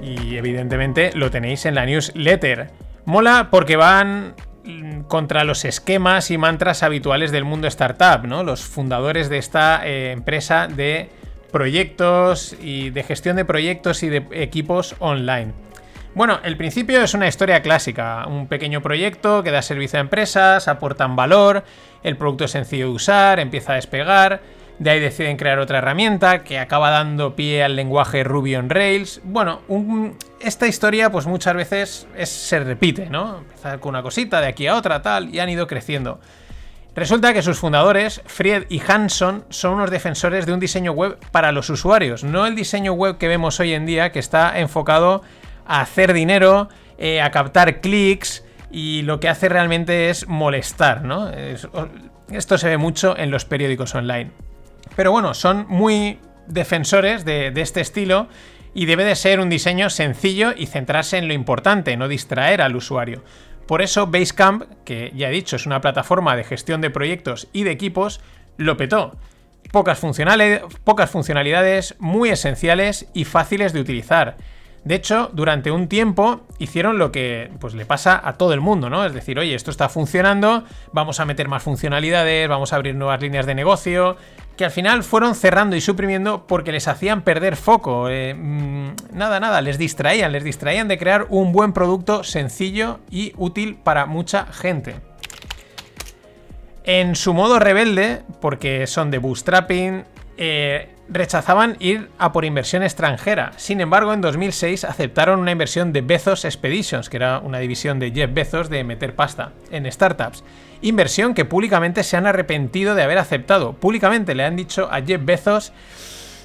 Y evidentemente lo tenéis en la newsletter. Mola porque van mm, contra los esquemas y mantras habituales del mundo startup, ¿no? Los fundadores de esta eh, empresa de proyectos y de gestión de proyectos y de equipos online. Bueno, el principio es una historia clásica, un pequeño proyecto que da servicio a empresas, aportan valor, el producto es sencillo de usar, empieza a despegar, de ahí deciden crear otra herramienta que acaba dando pie al lenguaje Ruby on Rails. Bueno, esta historia pues muchas veces es- se repite, ¿no? Empezar con una cosita de aquí a otra, tal, y han ido creciendo. Resulta que sus fundadores, Fried y Hanson, son unos defensores de un diseño web para los usuarios, no el diseño web que vemos hoy en día que está enfocado a hacer dinero, eh, a captar clics y lo que hace realmente es molestar, ¿no? Es- esto se ve mucho en los periódicos online. Pero bueno, son muy defensores de, este estilo y debe de ser un diseño sencillo y centrarse en lo importante, no distraer al usuario. Por eso Basecamp, que ya he dicho es una plataforma de gestión de proyectos y de equipos, lo petó. Pocas, pocas funcionalidades, muy esenciales y fáciles de utilizar. De hecho, durante un tiempo hicieron lo que pues, le pasa a todo el mundo, ¿no? Es decir, oye, esto está funcionando, vamos a meter más funcionalidades, vamos a abrir nuevas líneas de negocio, que al final fueron cerrando y suprimiendo porque les hacían perder foco. eh, mm, nada, nada, les distraían, les distraían de crear un buen producto sencillo y útil para mucha gente. En su modo rebelde, porque son de bootstrapping, eh, rechazaban ir a por inversión extranjera. Sin embargo, en 2006 aceptaron una inversión de Bezos Expeditions, que era una división de Jeff Bezos de meter pasta en startups. Inversión que públicamente se han arrepentido de haber aceptado. Públicamente le han dicho a Jeff Bezos,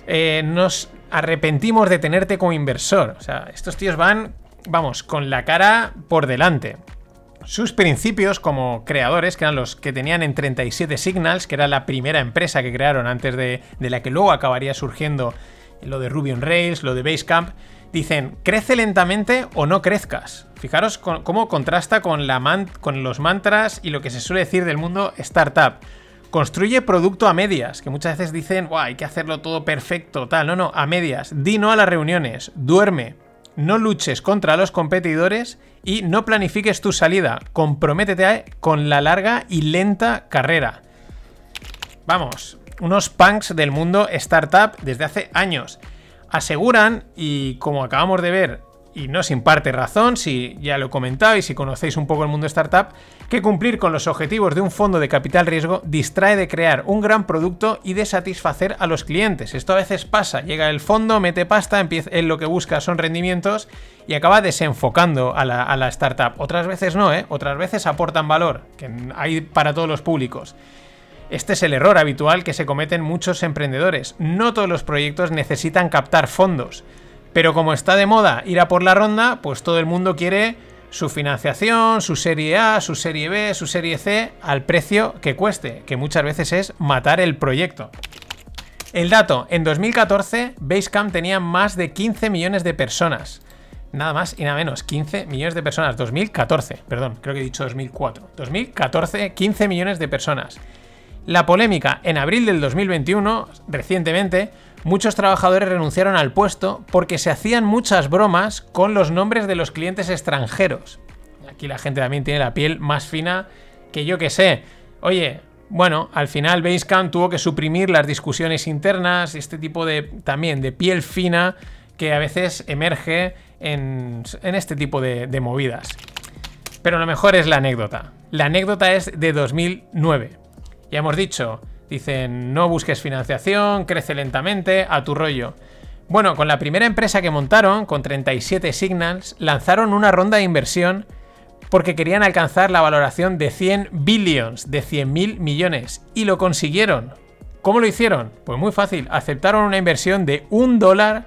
eh, nos arrepentimos de tenerte como inversor. O sea, estos tíos van, vamos, con la cara por delante. Sus principios como creadores, que eran los que tenían en 37 Signals, que era la primera empresa que crearon antes de, de la que luego acabaría surgiendo lo de Ruby on Rails, lo de Basecamp, dicen, crece lentamente o no crezcas. Fijaros con- cómo contrasta con, los mantras y lo que se suele decir del mundo startup. Construye producto a medias, que muchas veces dicen, "Buah, hay que hacerlo todo perfecto, tal. No, no, a medias. Di no a las reuniones, duerme, no luches contra los competidores y no planifiques tu salida. Comprométete con la larga y lenta carrera. Vamos, unos punks del mundo startup desde hace años. Aseguran, y como acabamos de ver, y no sin parte razón, si ya lo y si conocéis un poco el mundo startup, que cumplir con los objetivos de un fondo de capital riesgo distrae de crear un gran producto y de satisfacer a los clientes. Esto a veces pasa, llega el fondo, mete pasta, empieza, él lo que busca son rendimientos y acaba desenfocando a la, a la startup. Otras veces no, ¿eh? Otras veces aportan valor, que hay para todos los públicos. Este es el error habitual que se cometen muchos emprendedores. No todos los proyectos necesitan captar fondos. Pero como está de moda ir a por la ronda, pues todo el mundo quiere su financiación, su serie A, su serie B, su serie C, al precio que cueste, que muchas veces es matar el proyecto. El dato, en 2014 Basecamp tenía más de 15 millones de personas. Nada más y nada menos, 15 millones de personas. 2014, perdón, creo que he dicho 2004. 2014, 15 millones de personas. La polémica, en abril del 2021, recientemente, muchos trabajadores renunciaron al puesto porque se hacían muchas bromas con los nombres de los clientes extranjeros. Aquí la gente también tiene la piel más fina que yo que sé. Oye, bueno, al final Basecamp tuvo que suprimir las discusiones internas, este tipo de también de piel fina que a veces emerge en, este tipo de, de movidas. Pero lo mejor es la anécdota. La anécdota es de 2009. Ya hemos dicho, dicen, no busques financiación, crece lentamente, a tu rollo. Bueno, con la primera empresa que montaron, con 37 Signals, lanzaron una ronda de inversión porque querían alcanzar la valoración de 100 billions, de 100 mil millones, y lo consiguieron. ¿Cómo lo hicieron? Pues muy fácil, aceptaron una inversión de un dólar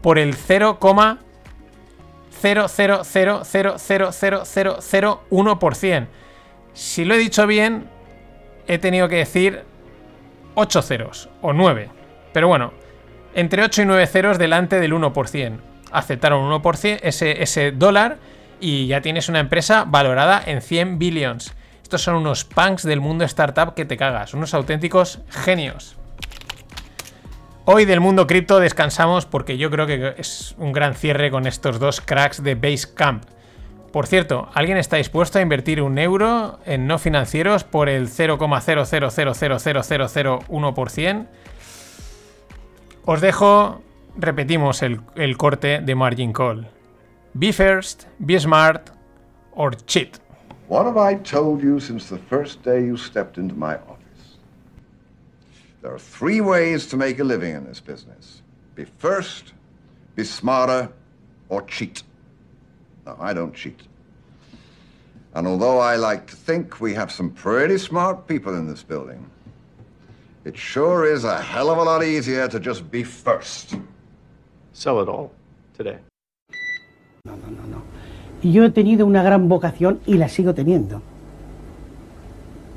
por el 0,000000001%. Si lo he dicho bien, he tenido que decir 8 ceros o 9. Pero bueno, entre 8 y 9 ceros delante del 1%. Aceptaron 1% ese, ese dólar y ya tienes una empresa valorada en 100 billions. Estos son unos punks del mundo startup que te cagas, unos auténticos genios. Hoy del mundo cripto descansamos porque yo creo que es un gran cierre con estos dos cracks de Basecamp. Por cierto, ¿alguien está dispuesto a invertir un euro en no financieros por el 0,0000001%? Os dejo, repetimos el, el corte de Margin Call. Be first, be smart, or cheat. What have I told you since the first day you stepped into my office? There are three ways to make a living in this business be first, be smarter, or cheat. No, I don't cheat. And although I like to think we have some pretty smart people in this building, it sure is a hell of a lot easier to just be first. Sell it all today. Y yo he tenido una gran vocación y la sigo teniendo.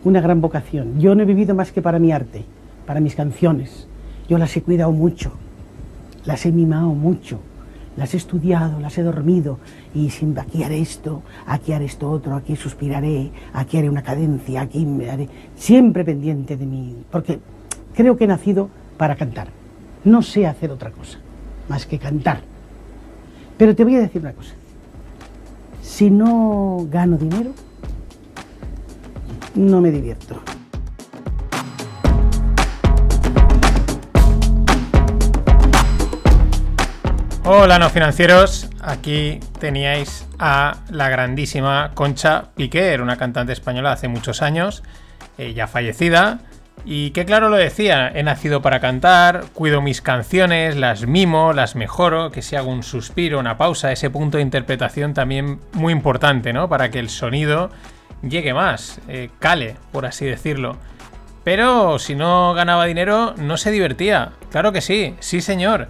Una gran vocación. Yo no he vivido más que para mi arte, para mis canciones. Yo las he cuidado mucho, las he mimado mucho, las he estudiado, las he dormido y sin aquí haré esto, aquí haré esto otro, aquí suspiraré, aquí haré una cadencia, aquí me haré siempre pendiente de mí, porque creo que he nacido para cantar. No sé hacer otra cosa más que cantar. Pero te voy a decir una cosa. Si no gano dinero, no me divierto. Hola no financieros, aquí teníais a la grandísima Concha Piquer, una cantante española hace muchos años, eh, ya fallecida, y que claro lo decía, he nacido para cantar, cuido mis canciones, las mimo, las mejoro, que si hago un suspiro, una pausa, ese punto de interpretación también muy importante, ¿no? Para que el sonido llegue más, eh, cale, por así decirlo. Pero si no ganaba dinero, no se divertía. Claro que sí, sí señor.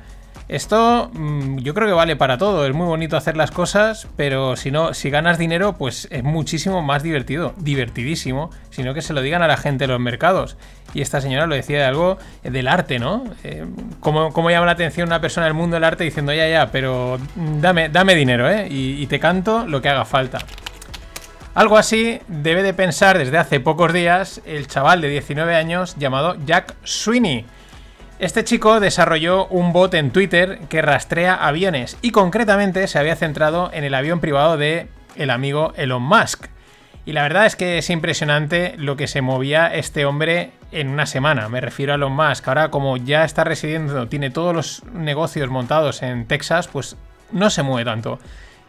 Esto mm, yo creo que vale para todo. Es muy bonito hacer las cosas, pero si no, si ganas dinero, pues es muchísimo más divertido, divertidísimo, sino que se lo digan a la gente en los mercados. Y esta señora lo decía de algo del arte, ¿no? Eh, ¿cómo, llama la atención una persona del mundo del arte diciendo, ya, ya, pero dame, dame dinero, ¿eh? Y, y te canto lo que haga falta. Algo así debe de pensar desde hace pocos días el chaval de 19 años llamado Jack Sweeney este chico desarrolló un bot en Twitter que rastrea aviones y concretamente se había centrado en el avión privado de el amigo Elon Musk. Y la verdad es que es impresionante lo que se movía este hombre en una semana. Me refiero a Elon Musk. Ahora como ya está residiendo, tiene todos los negocios montados en Texas, pues no se mueve tanto.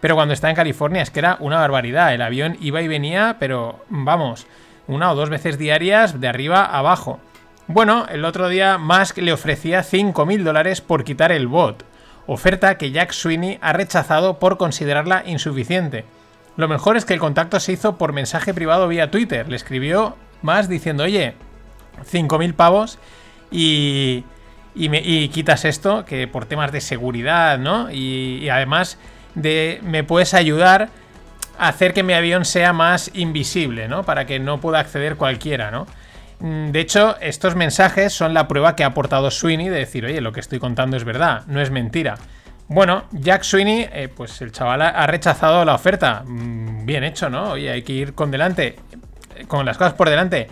Pero cuando está en California es que era una barbaridad. El avión iba y venía, pero vamos, una o dos veces diarias de arriba a abajo. Bueno, el otro día Musk le ofrecía 5.000 dólares por quitar el bot, oferta que Jack Sweeney ha rechazado por considerarla insuficiente. Lo mejor es que el contacto se hizo por mensaje privado vía Twitter. Le escribió más diciendo, oye, 5.000 pavos y, y, quitas esto, que por temas de seguridad, ¿no? Y, y además de me puedes ayudar a hacer que mi avión sea más invisible, ¿no? Para que no pueda acceder cualquiera, ¿no? De hecho, estos mensajes son la prueba que ha aportado Sweeney de decir, oye, lo que estoy contando es verdad, no es mentira. Bueno, Jack Sweeney, eh, pues el chaval ha rechazado la oferta. Mm, bien hecho, ¿no? Oye, hay que ir con delante, con las cosas por delante.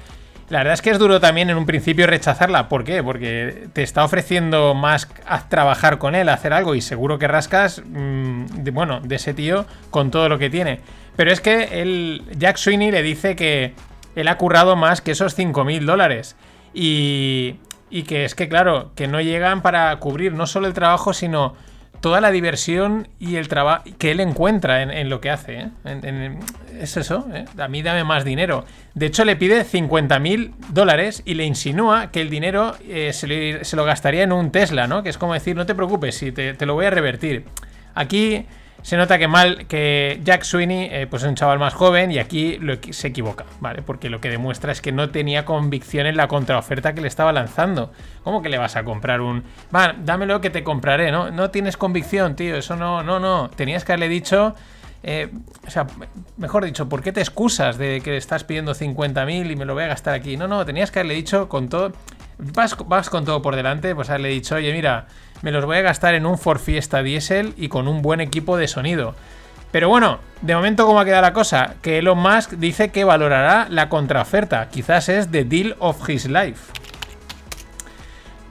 La verdad es que es duro también en un principio rechazarla. ¿Por qué? Porque te está ofreciendo más a trabajar con él, hacer algo y seguro que rascas, mm, bueno, de ese tío con todo lo que tiene. Pero es que el Jack Sweeney le dice que él ha currado más que esos 5.000 dólares. Y, y que es que, claro, que no llegan para cubrir no solo el trabajo, sino toda la diversión y el trabajo que él encuentra en, lo que hace. ¿eh? es eso, ¿eh? a mí dame más dinero. De hecho, le pide 50.000 dólares y le insinúa que el dinero eh, se, lo gastaría en un Tesla, ¿no? Que es como decir, no te preocupes, si te, te lo voy a revertir. Aquí se nota que mal que Jack Sweeney eh, pues es un chaval más joven y aquí se equivoca, ¿vale? Porque lo que demuestra es que no tenía convicción en la contraoferta que le estaba lanzando. ¿Cómo que le vas a comprar un... Va, dámelo que te compraré, ¿no? No tienes convicción, tío, eso no, no, no. Tenías que haberle dicho... Eh, o sea, mejor dicho, ¿por qué te excusas de que estás pidiendo 50.000 y me lo voy a gastar aquí? No, no, tenías que haberle dicho con todo... Vas, vas con todo por delante, pues haberle dicho, oye, mira me los voy a gastar en un Ford Fiesta Diesel y con un buen equipo de sonido. Pero bueno, de momento cómo ha quedado la cosa, que Elon Musk dice que valorará la contraoferta, quizás es the deal of his life.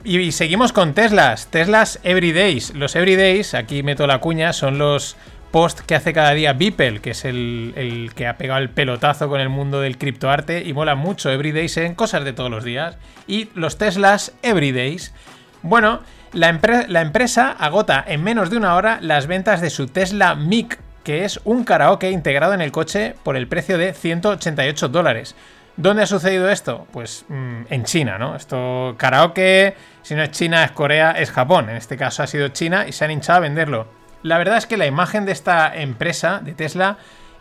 Y seguimos con Teslas, Teslas Everydays. Los Everydays, aquí meto la cuña, son los posts que hace cada día Beeple, que es el, el, que ha pegado el pelotazo con el mundo del criptoarte y mola mucho Everydays en cosas de todos los días. Y los Teslas Everydays, bueno, La, empre- la empresa agota en menos de una hora las ventas de su Tesla Mic, que es un karaoke integrado en el coche por el precio de 188 dólares. ¿Dónde ha sucedido esto? Pues mm, en China, ¿no? Esto, karaoke, si no es China, es Corea, es Japón. En este caso ha sido China y se han hinchado a venderlo. La verdad es que la imagen de esta empresa, de Tesla,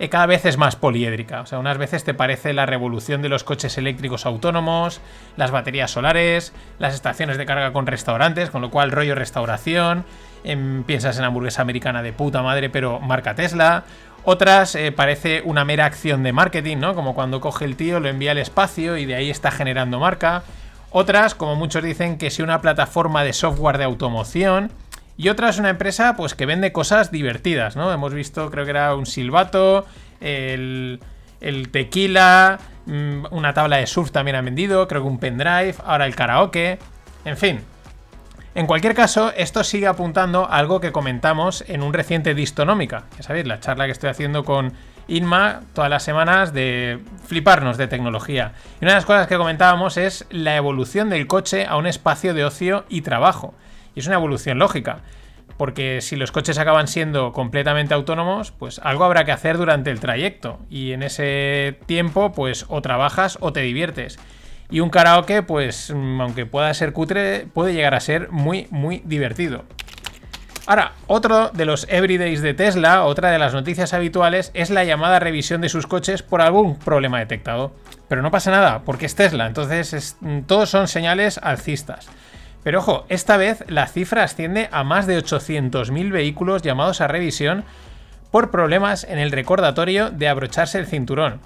cada vez es más poliédrica. O sea, unas veces te parece la revolución de los coches eléctricos autónomos, las baterías solares, las estaciones de carga con restaurantes, con lo cual rollo restauración. em, piensas en hamburguesa americana de puta madre, pero marca Tesla. Otras eh, parece una mera acción de marketing, ¿no? Como cuando coge el tío, lo envía al espacio y de ahí está generando marca. Otras, como muchos dicen, que si una plataforma de software de automoción. Y otra es una empresa pues que vende cosas divertidas, ¿no? Hemos visto, creo que era un silbato, el, el tequila, mm, una tabla de surf también han vendido, creo que un pendrive, ahora el karaoke, en fin. En cualquier caso, esto sigue apuntando a algo que comentamos en un reciente Distonómica. Ya sabéis, la charla que estoy haciendo con Inma todas las semanas de fliparnos de tecnología. Y una de las cosas que comentábamos es la evolución del coche a un espacio de ocio y trabajo. Y es una evolución lógica. Porque si los coches acaban siendo completamente autónomos, pues algo habrá que hacer durante el trayecto. Y en ese tiempo, pues o trabajas o te diviertes. Y un karaoke, pues mm, aunque pueda ser cutre, puede llegar a ser muy, muy divertido. Ahora, otro de los everydays de Tesla, otra de las noticias habituales, es la llamada revisión de sus coches por algún problema detectado. Pero no pasa nada, porque es Tesla, entonces es- mm, todos son señales alcistas. Pero ojo, esta vez la cifra asciende a más de 800.000 vehículos llamados a revisión por problemas en el recordatorio de abrocharse el cinturón.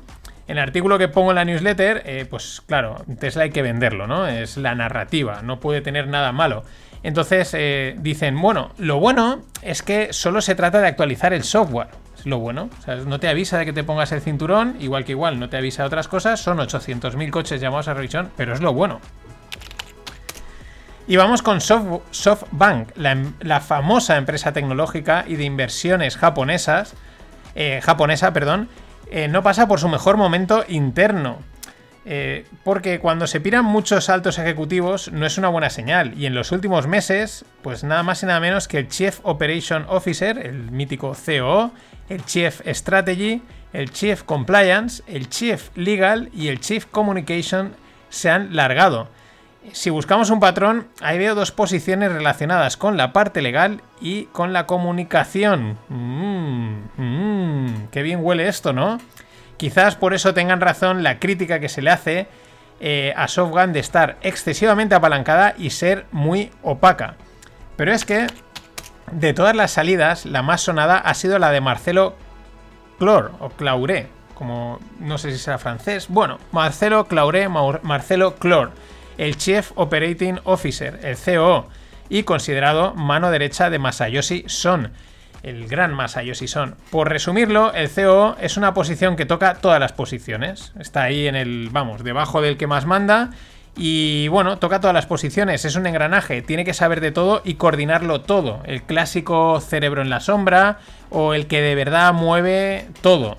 En el artículo que pongo en la newsletter, eh, pues claro, Tesla hay que venderlo, ¿no? Es la narrativa, no puede tener nada malo. Entonces eh, dicen, bueno, lo bueno es que solo se trata de actualizar el software. Es lo bueno. O sea, no te avisa de que te pongas el cinturón, igual que igual no te avisa de otras cosas. Son 800.000 coches llamados a revisión, pero es lo bueno. Y vamos con Soft- SoftBank, la, em- la famosa empresa tecnológica y de inversiones japonesas, eh, japonesa, perdón, eh, no pasa por su mejor momento interno. Eh, porque cuando se piran muchos altos ejecutivos no es una buena señal. Y en los últimos meses, pues nada más y nada menos que el Chief Operation Officer, el mítico COO, el Chief Strategy, el Chief Compliance, el Chief Legal y el Chief Communication se han largado. Si buscamos un patrón, ahí veo dos posiciones relacionadas con la parte legal y con la comunicación. Mmm, mmm, qué bien huele esto, ¿no? Quizás por eso tengan razón la crítica que se le hace eh, a SoftBank de estar excesivamente apalancada y ser muy opaca. Pero es que, de todas las salidas, la más sonada ha sido la de Marcelo Clore o Claure, como no sé si será francés. Bueno, Marcelo Claure, Maur- Marcelo Clore, el Chief Operating Officer, el COO, y considerado mano derecha de Masayoshi Son, el gran Masayoshi Son. Por resumirlo, el COO es una posición que toca todas las posiciones. Está ahí en el, vamos, debajo del que más manda. Y bueno, toca todas las posiciones, es un engranaje, tiene que saber de todo y coordinarlo todo. El clásico cerebro en la sombra o el que de verdad mueve todo.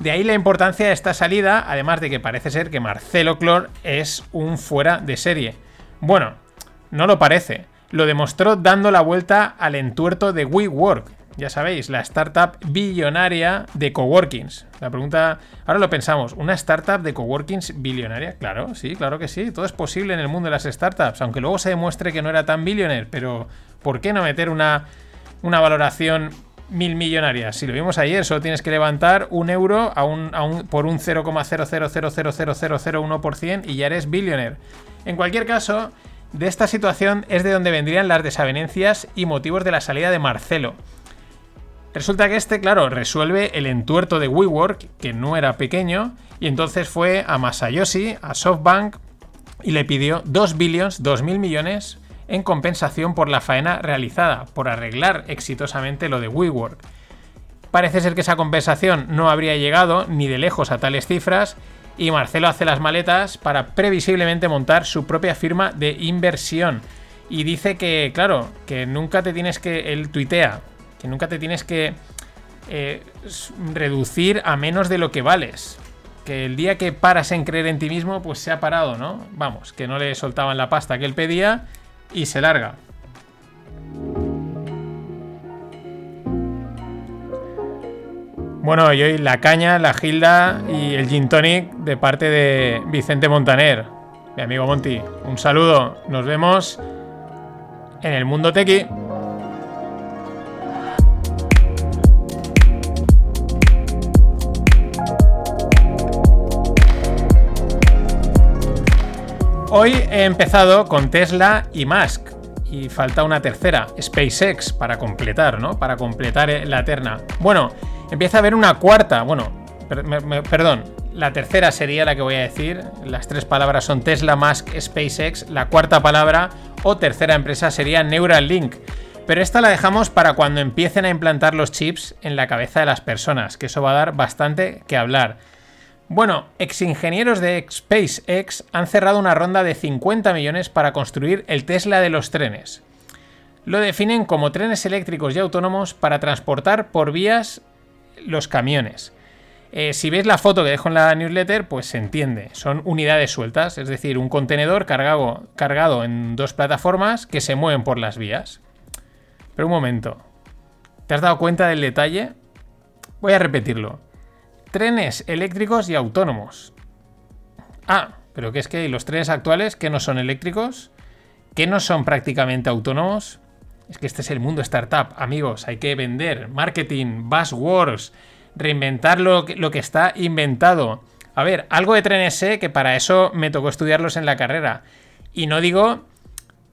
De ahí la importancia de esta salida, además de que parece ser que Marcelo Clor es un fuera de serie. Bueno, no lo parece. Lo demostró dando la vuelta al entuerto de WeWork. Ya sabéis, la startup billonaria de coworkings. La pregunta, ahora lo pensamos, ¿una startup de coworkings billonaria? Claro, sí, claro que sí. Todo es posible en el mundo de las startups, aunque luego se demuestre que no era tan billionaire. Pero, ¿por qué no meter una, una valoración mil millonarias. Si lo vimos ayer, solo tienes que levantar un euro a un, a un- por un 0,0000001% y ya eres billionaire. En cualquier caso, de esta situación es de donde vendrían las desavenencias y motivos de la salida de Marcelo. Resulta que este, claro, resuelve el entuerto de WeWork, que no era pequeño, y entonces fue a Masayoshi, a SoftBank, y le pidió 2 billions, 2.000 millones, en compensación por la faena realizada, por arreglar exitosamente lo de WeWork. Parece ser que esa compensación no habría llegado ni de lejos a tales cifras, y Marcelo hace las maletas para previsiblemente montar su propia firma de inversión. Y dice que, claro, que nunca te tienes que. Él tuitea, que nunca te tienes que eh, reducir a menos de lo que vales. Que el día que paras en creer en ti mismo, pues se ha parado, ¿no? Vamos, que no le soltaban la pasta que él pedía y se larga. Bueno, y hoy la caña, la gilda y el gin tonic de parte de Vicente Montaner, mi amigo Monty. Un saludo, nos vemos en el mundo tequi. Hoy he empezado con Tesla y Musk. Y falta una tercera, SpaceX, para completar, ¿no? Para completar eh, la terna. Bueno, empieza a haber una cuarta. Bueno, perdón, la tercera sería la que voy a decir. Las tres palabras son Tesla, Musk, SpaceX. La cuarta palabra o tercera empresa sería Neuralink. Pero esta la dejamos para cuando empiecen a implantar los chips en la cabeza de las personas, que eso va a dar bastante que hablar. Bueno, exingenieros de SpaceX han cerrado una ronda de 50 millones para construir el Tesla de los trenes. Lo definen como trenes eléctricos y autónomos para transportar por vías los camiones. Eh, si veis la foto que dejo en la newsletter, pues se entiende. Son unidades sueltas, es decir, un contenedor cargado, cargado en dos plataformas que se mueven por las vías. Pero un momento. ¿Te has dado cuenta del detalle? Voy a repetirlo trenes eléctricos y autónomos. Ah, pero ¿qué es que los trenes actuales que no son eléctricos? ¿Que no son prácticamente autónomos? Es que este es el mundo startup, amigos. Hay que vender, marketing, buzzwords, reinventar lo que, que está inventado. A ver, algo de trenes sé que para eso me tocó estudiarlos en la carrera. Y no digo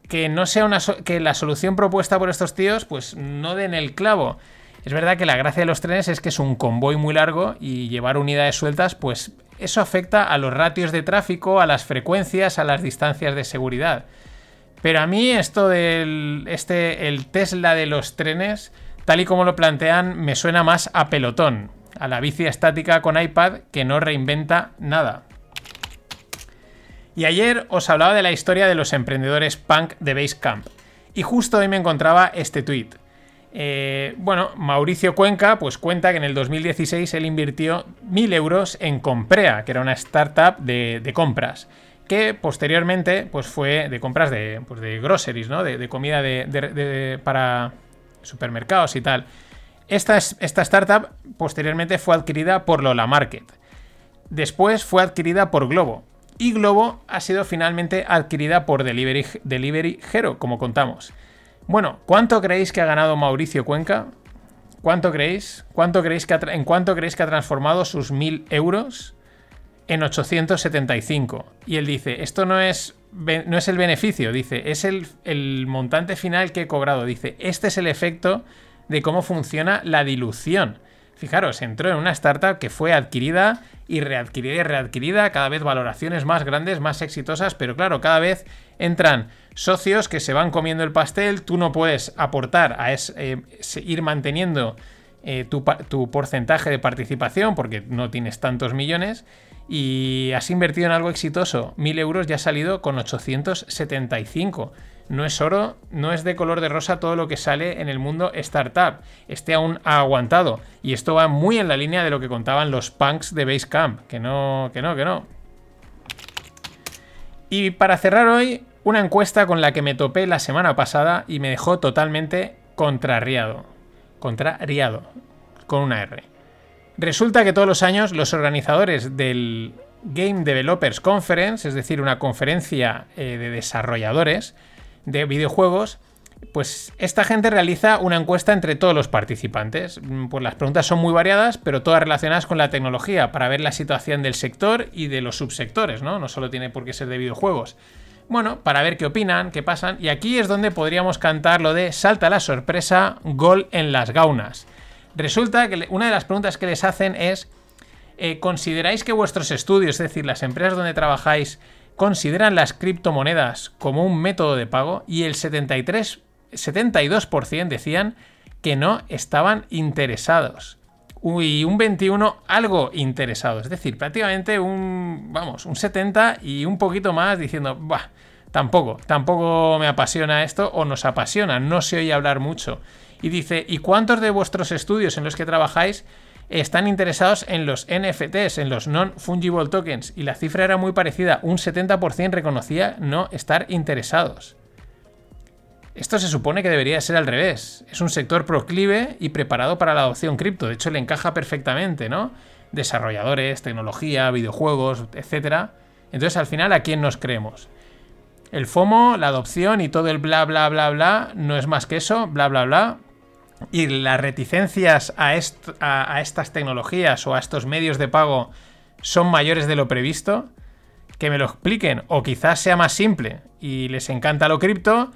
que no sea una que la solución propuesta por estos tíos pues no den el clavo. Es verdad que la gracia de los trenes es que es un convoy muy largo y llevar unidades sueltas, pues eso afecta a los ratios de tráfico, a las frecuencias, a las distancias de seguridad. Pero a mí esto del este el Tesla de los trenes, tal y como lo plantean, me suena más a pelotón, a la bici estática con iPad que no reinventa nada. Y ayer os hablaba de la historia de los emprendedores punk de Basecamp. Y justo hoy me encontraba este tweet. Eh, bueno, Mauricio Cuenca pues cuenta que en el 2016 él invirtió 1.000 euros en Comprea, que era una startup de, compras, que posteriormente pues fue de compras de, pues, de groceries, ¿no? de, comida para supermercados y tal. Esta, esta startup posteriormente fue adquirida por Lola Market. Después fue adquirida por Globo. Y Globo ha sido finalmente adquirida por Delivery, Delivery Hero, como contamos. Bueno, ¿cuánto creéis que ha ganado Mauricio Cuenca? ¿Cuánto creéis? ¿Cuánto creéis que ¿En cuánto creéis que ha transformado sus 1000 euros? En 875. Y él dice, esto no es, no es el beneficio, dice, es el, el montante final que he cobrado. Dice, este es el efecto de cómo funciona la dilución. Fijaros, entró en una startup que fue adquirida y readquirida y readquirida, cada vez valoraciones más grandes, más exitosas, pero claro, cada vez entran socios que se van comiendo el pastel, tú no puedes aportar a eh, ir manteniendo eh, tu, tu, porcentaje de participación porque no tienes tantos millones y has invertido en algo exitoso, 1000 euros ya ha salido con 875 no es oro, no es de color de rosa todo lo que sale en el mundo startup. Este aún ha aguantado. Y esto va muy en la línea de lo que contaban los punks de Basecamp. Que no, que no, que no. Y para cerrar hoy, una encuesta con la que me topé la semana pasada y me dejó totalmente contrariado. Contrariado. Con una R. Resulta que todos los años los organizadores del Game Developers Conference, es decir, una conferencia eh, de desarrolladores, de videojuegos, pues esta gente realiza una encuesta entre todos los participantes. Mm, pues las preguntas son muy variadas, pero todas relacionadas con la tecnología, para ver la situación del sector y de los subsectores, ¿no? No solo tiene por qué ser de videojuegos. Bueno, para ver qué opinan, qué pasan. Y aquí es donde podríamos cantar lo de salta la sorpresa, gol en las gaunas. Resulta que una de las preguntas que les hacen es, eh, ¿consideráis que vuestros estudios, es decir, las empresas donde trabajáis, consideran las criptomonedas como un método de pago y el 73, 72% decían que no estaban interesados. Y un 21 algo interesado. Es decir, prácticamente un, vamos, un 70 y un poquito más diciendo, bah, tampoco, tampoco me apasiona esto o nos apasiona, no se oye hablar mucho. Y dice, ¿y cuántos de vuestros estudios en los que trabajáis están interesados en los NFTs, en los non-fungible tokens, y la cifra era muy parecida, un 70% reconocía no estar interesados. Esto se supone que debería ser al revés. Es un sector proclive y preparado para la adopción cripto. De hecho, le encaja perfectamente, ¿no? Desarrolladores, tecnología, videojuegos, etc. Entonces, al final, ¿a quién nos creemos? El FOMO, la adopción y todo el bla, bla, bla, bla, no es más que eso, bla, bla, bla. Y las reticencias a, estas tecnologías o a estos medios de pago son mayores de lo previsto. Que me lo expliquen. O quizás sea más simple y les encanta lo cripto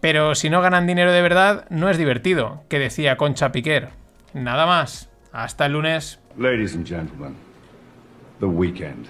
pero si no ganan dinero de verdad, no es divertido, que decía Concha Piquer. Nada más. Hasta el lunes. Ladies and gentlemen, the weekend.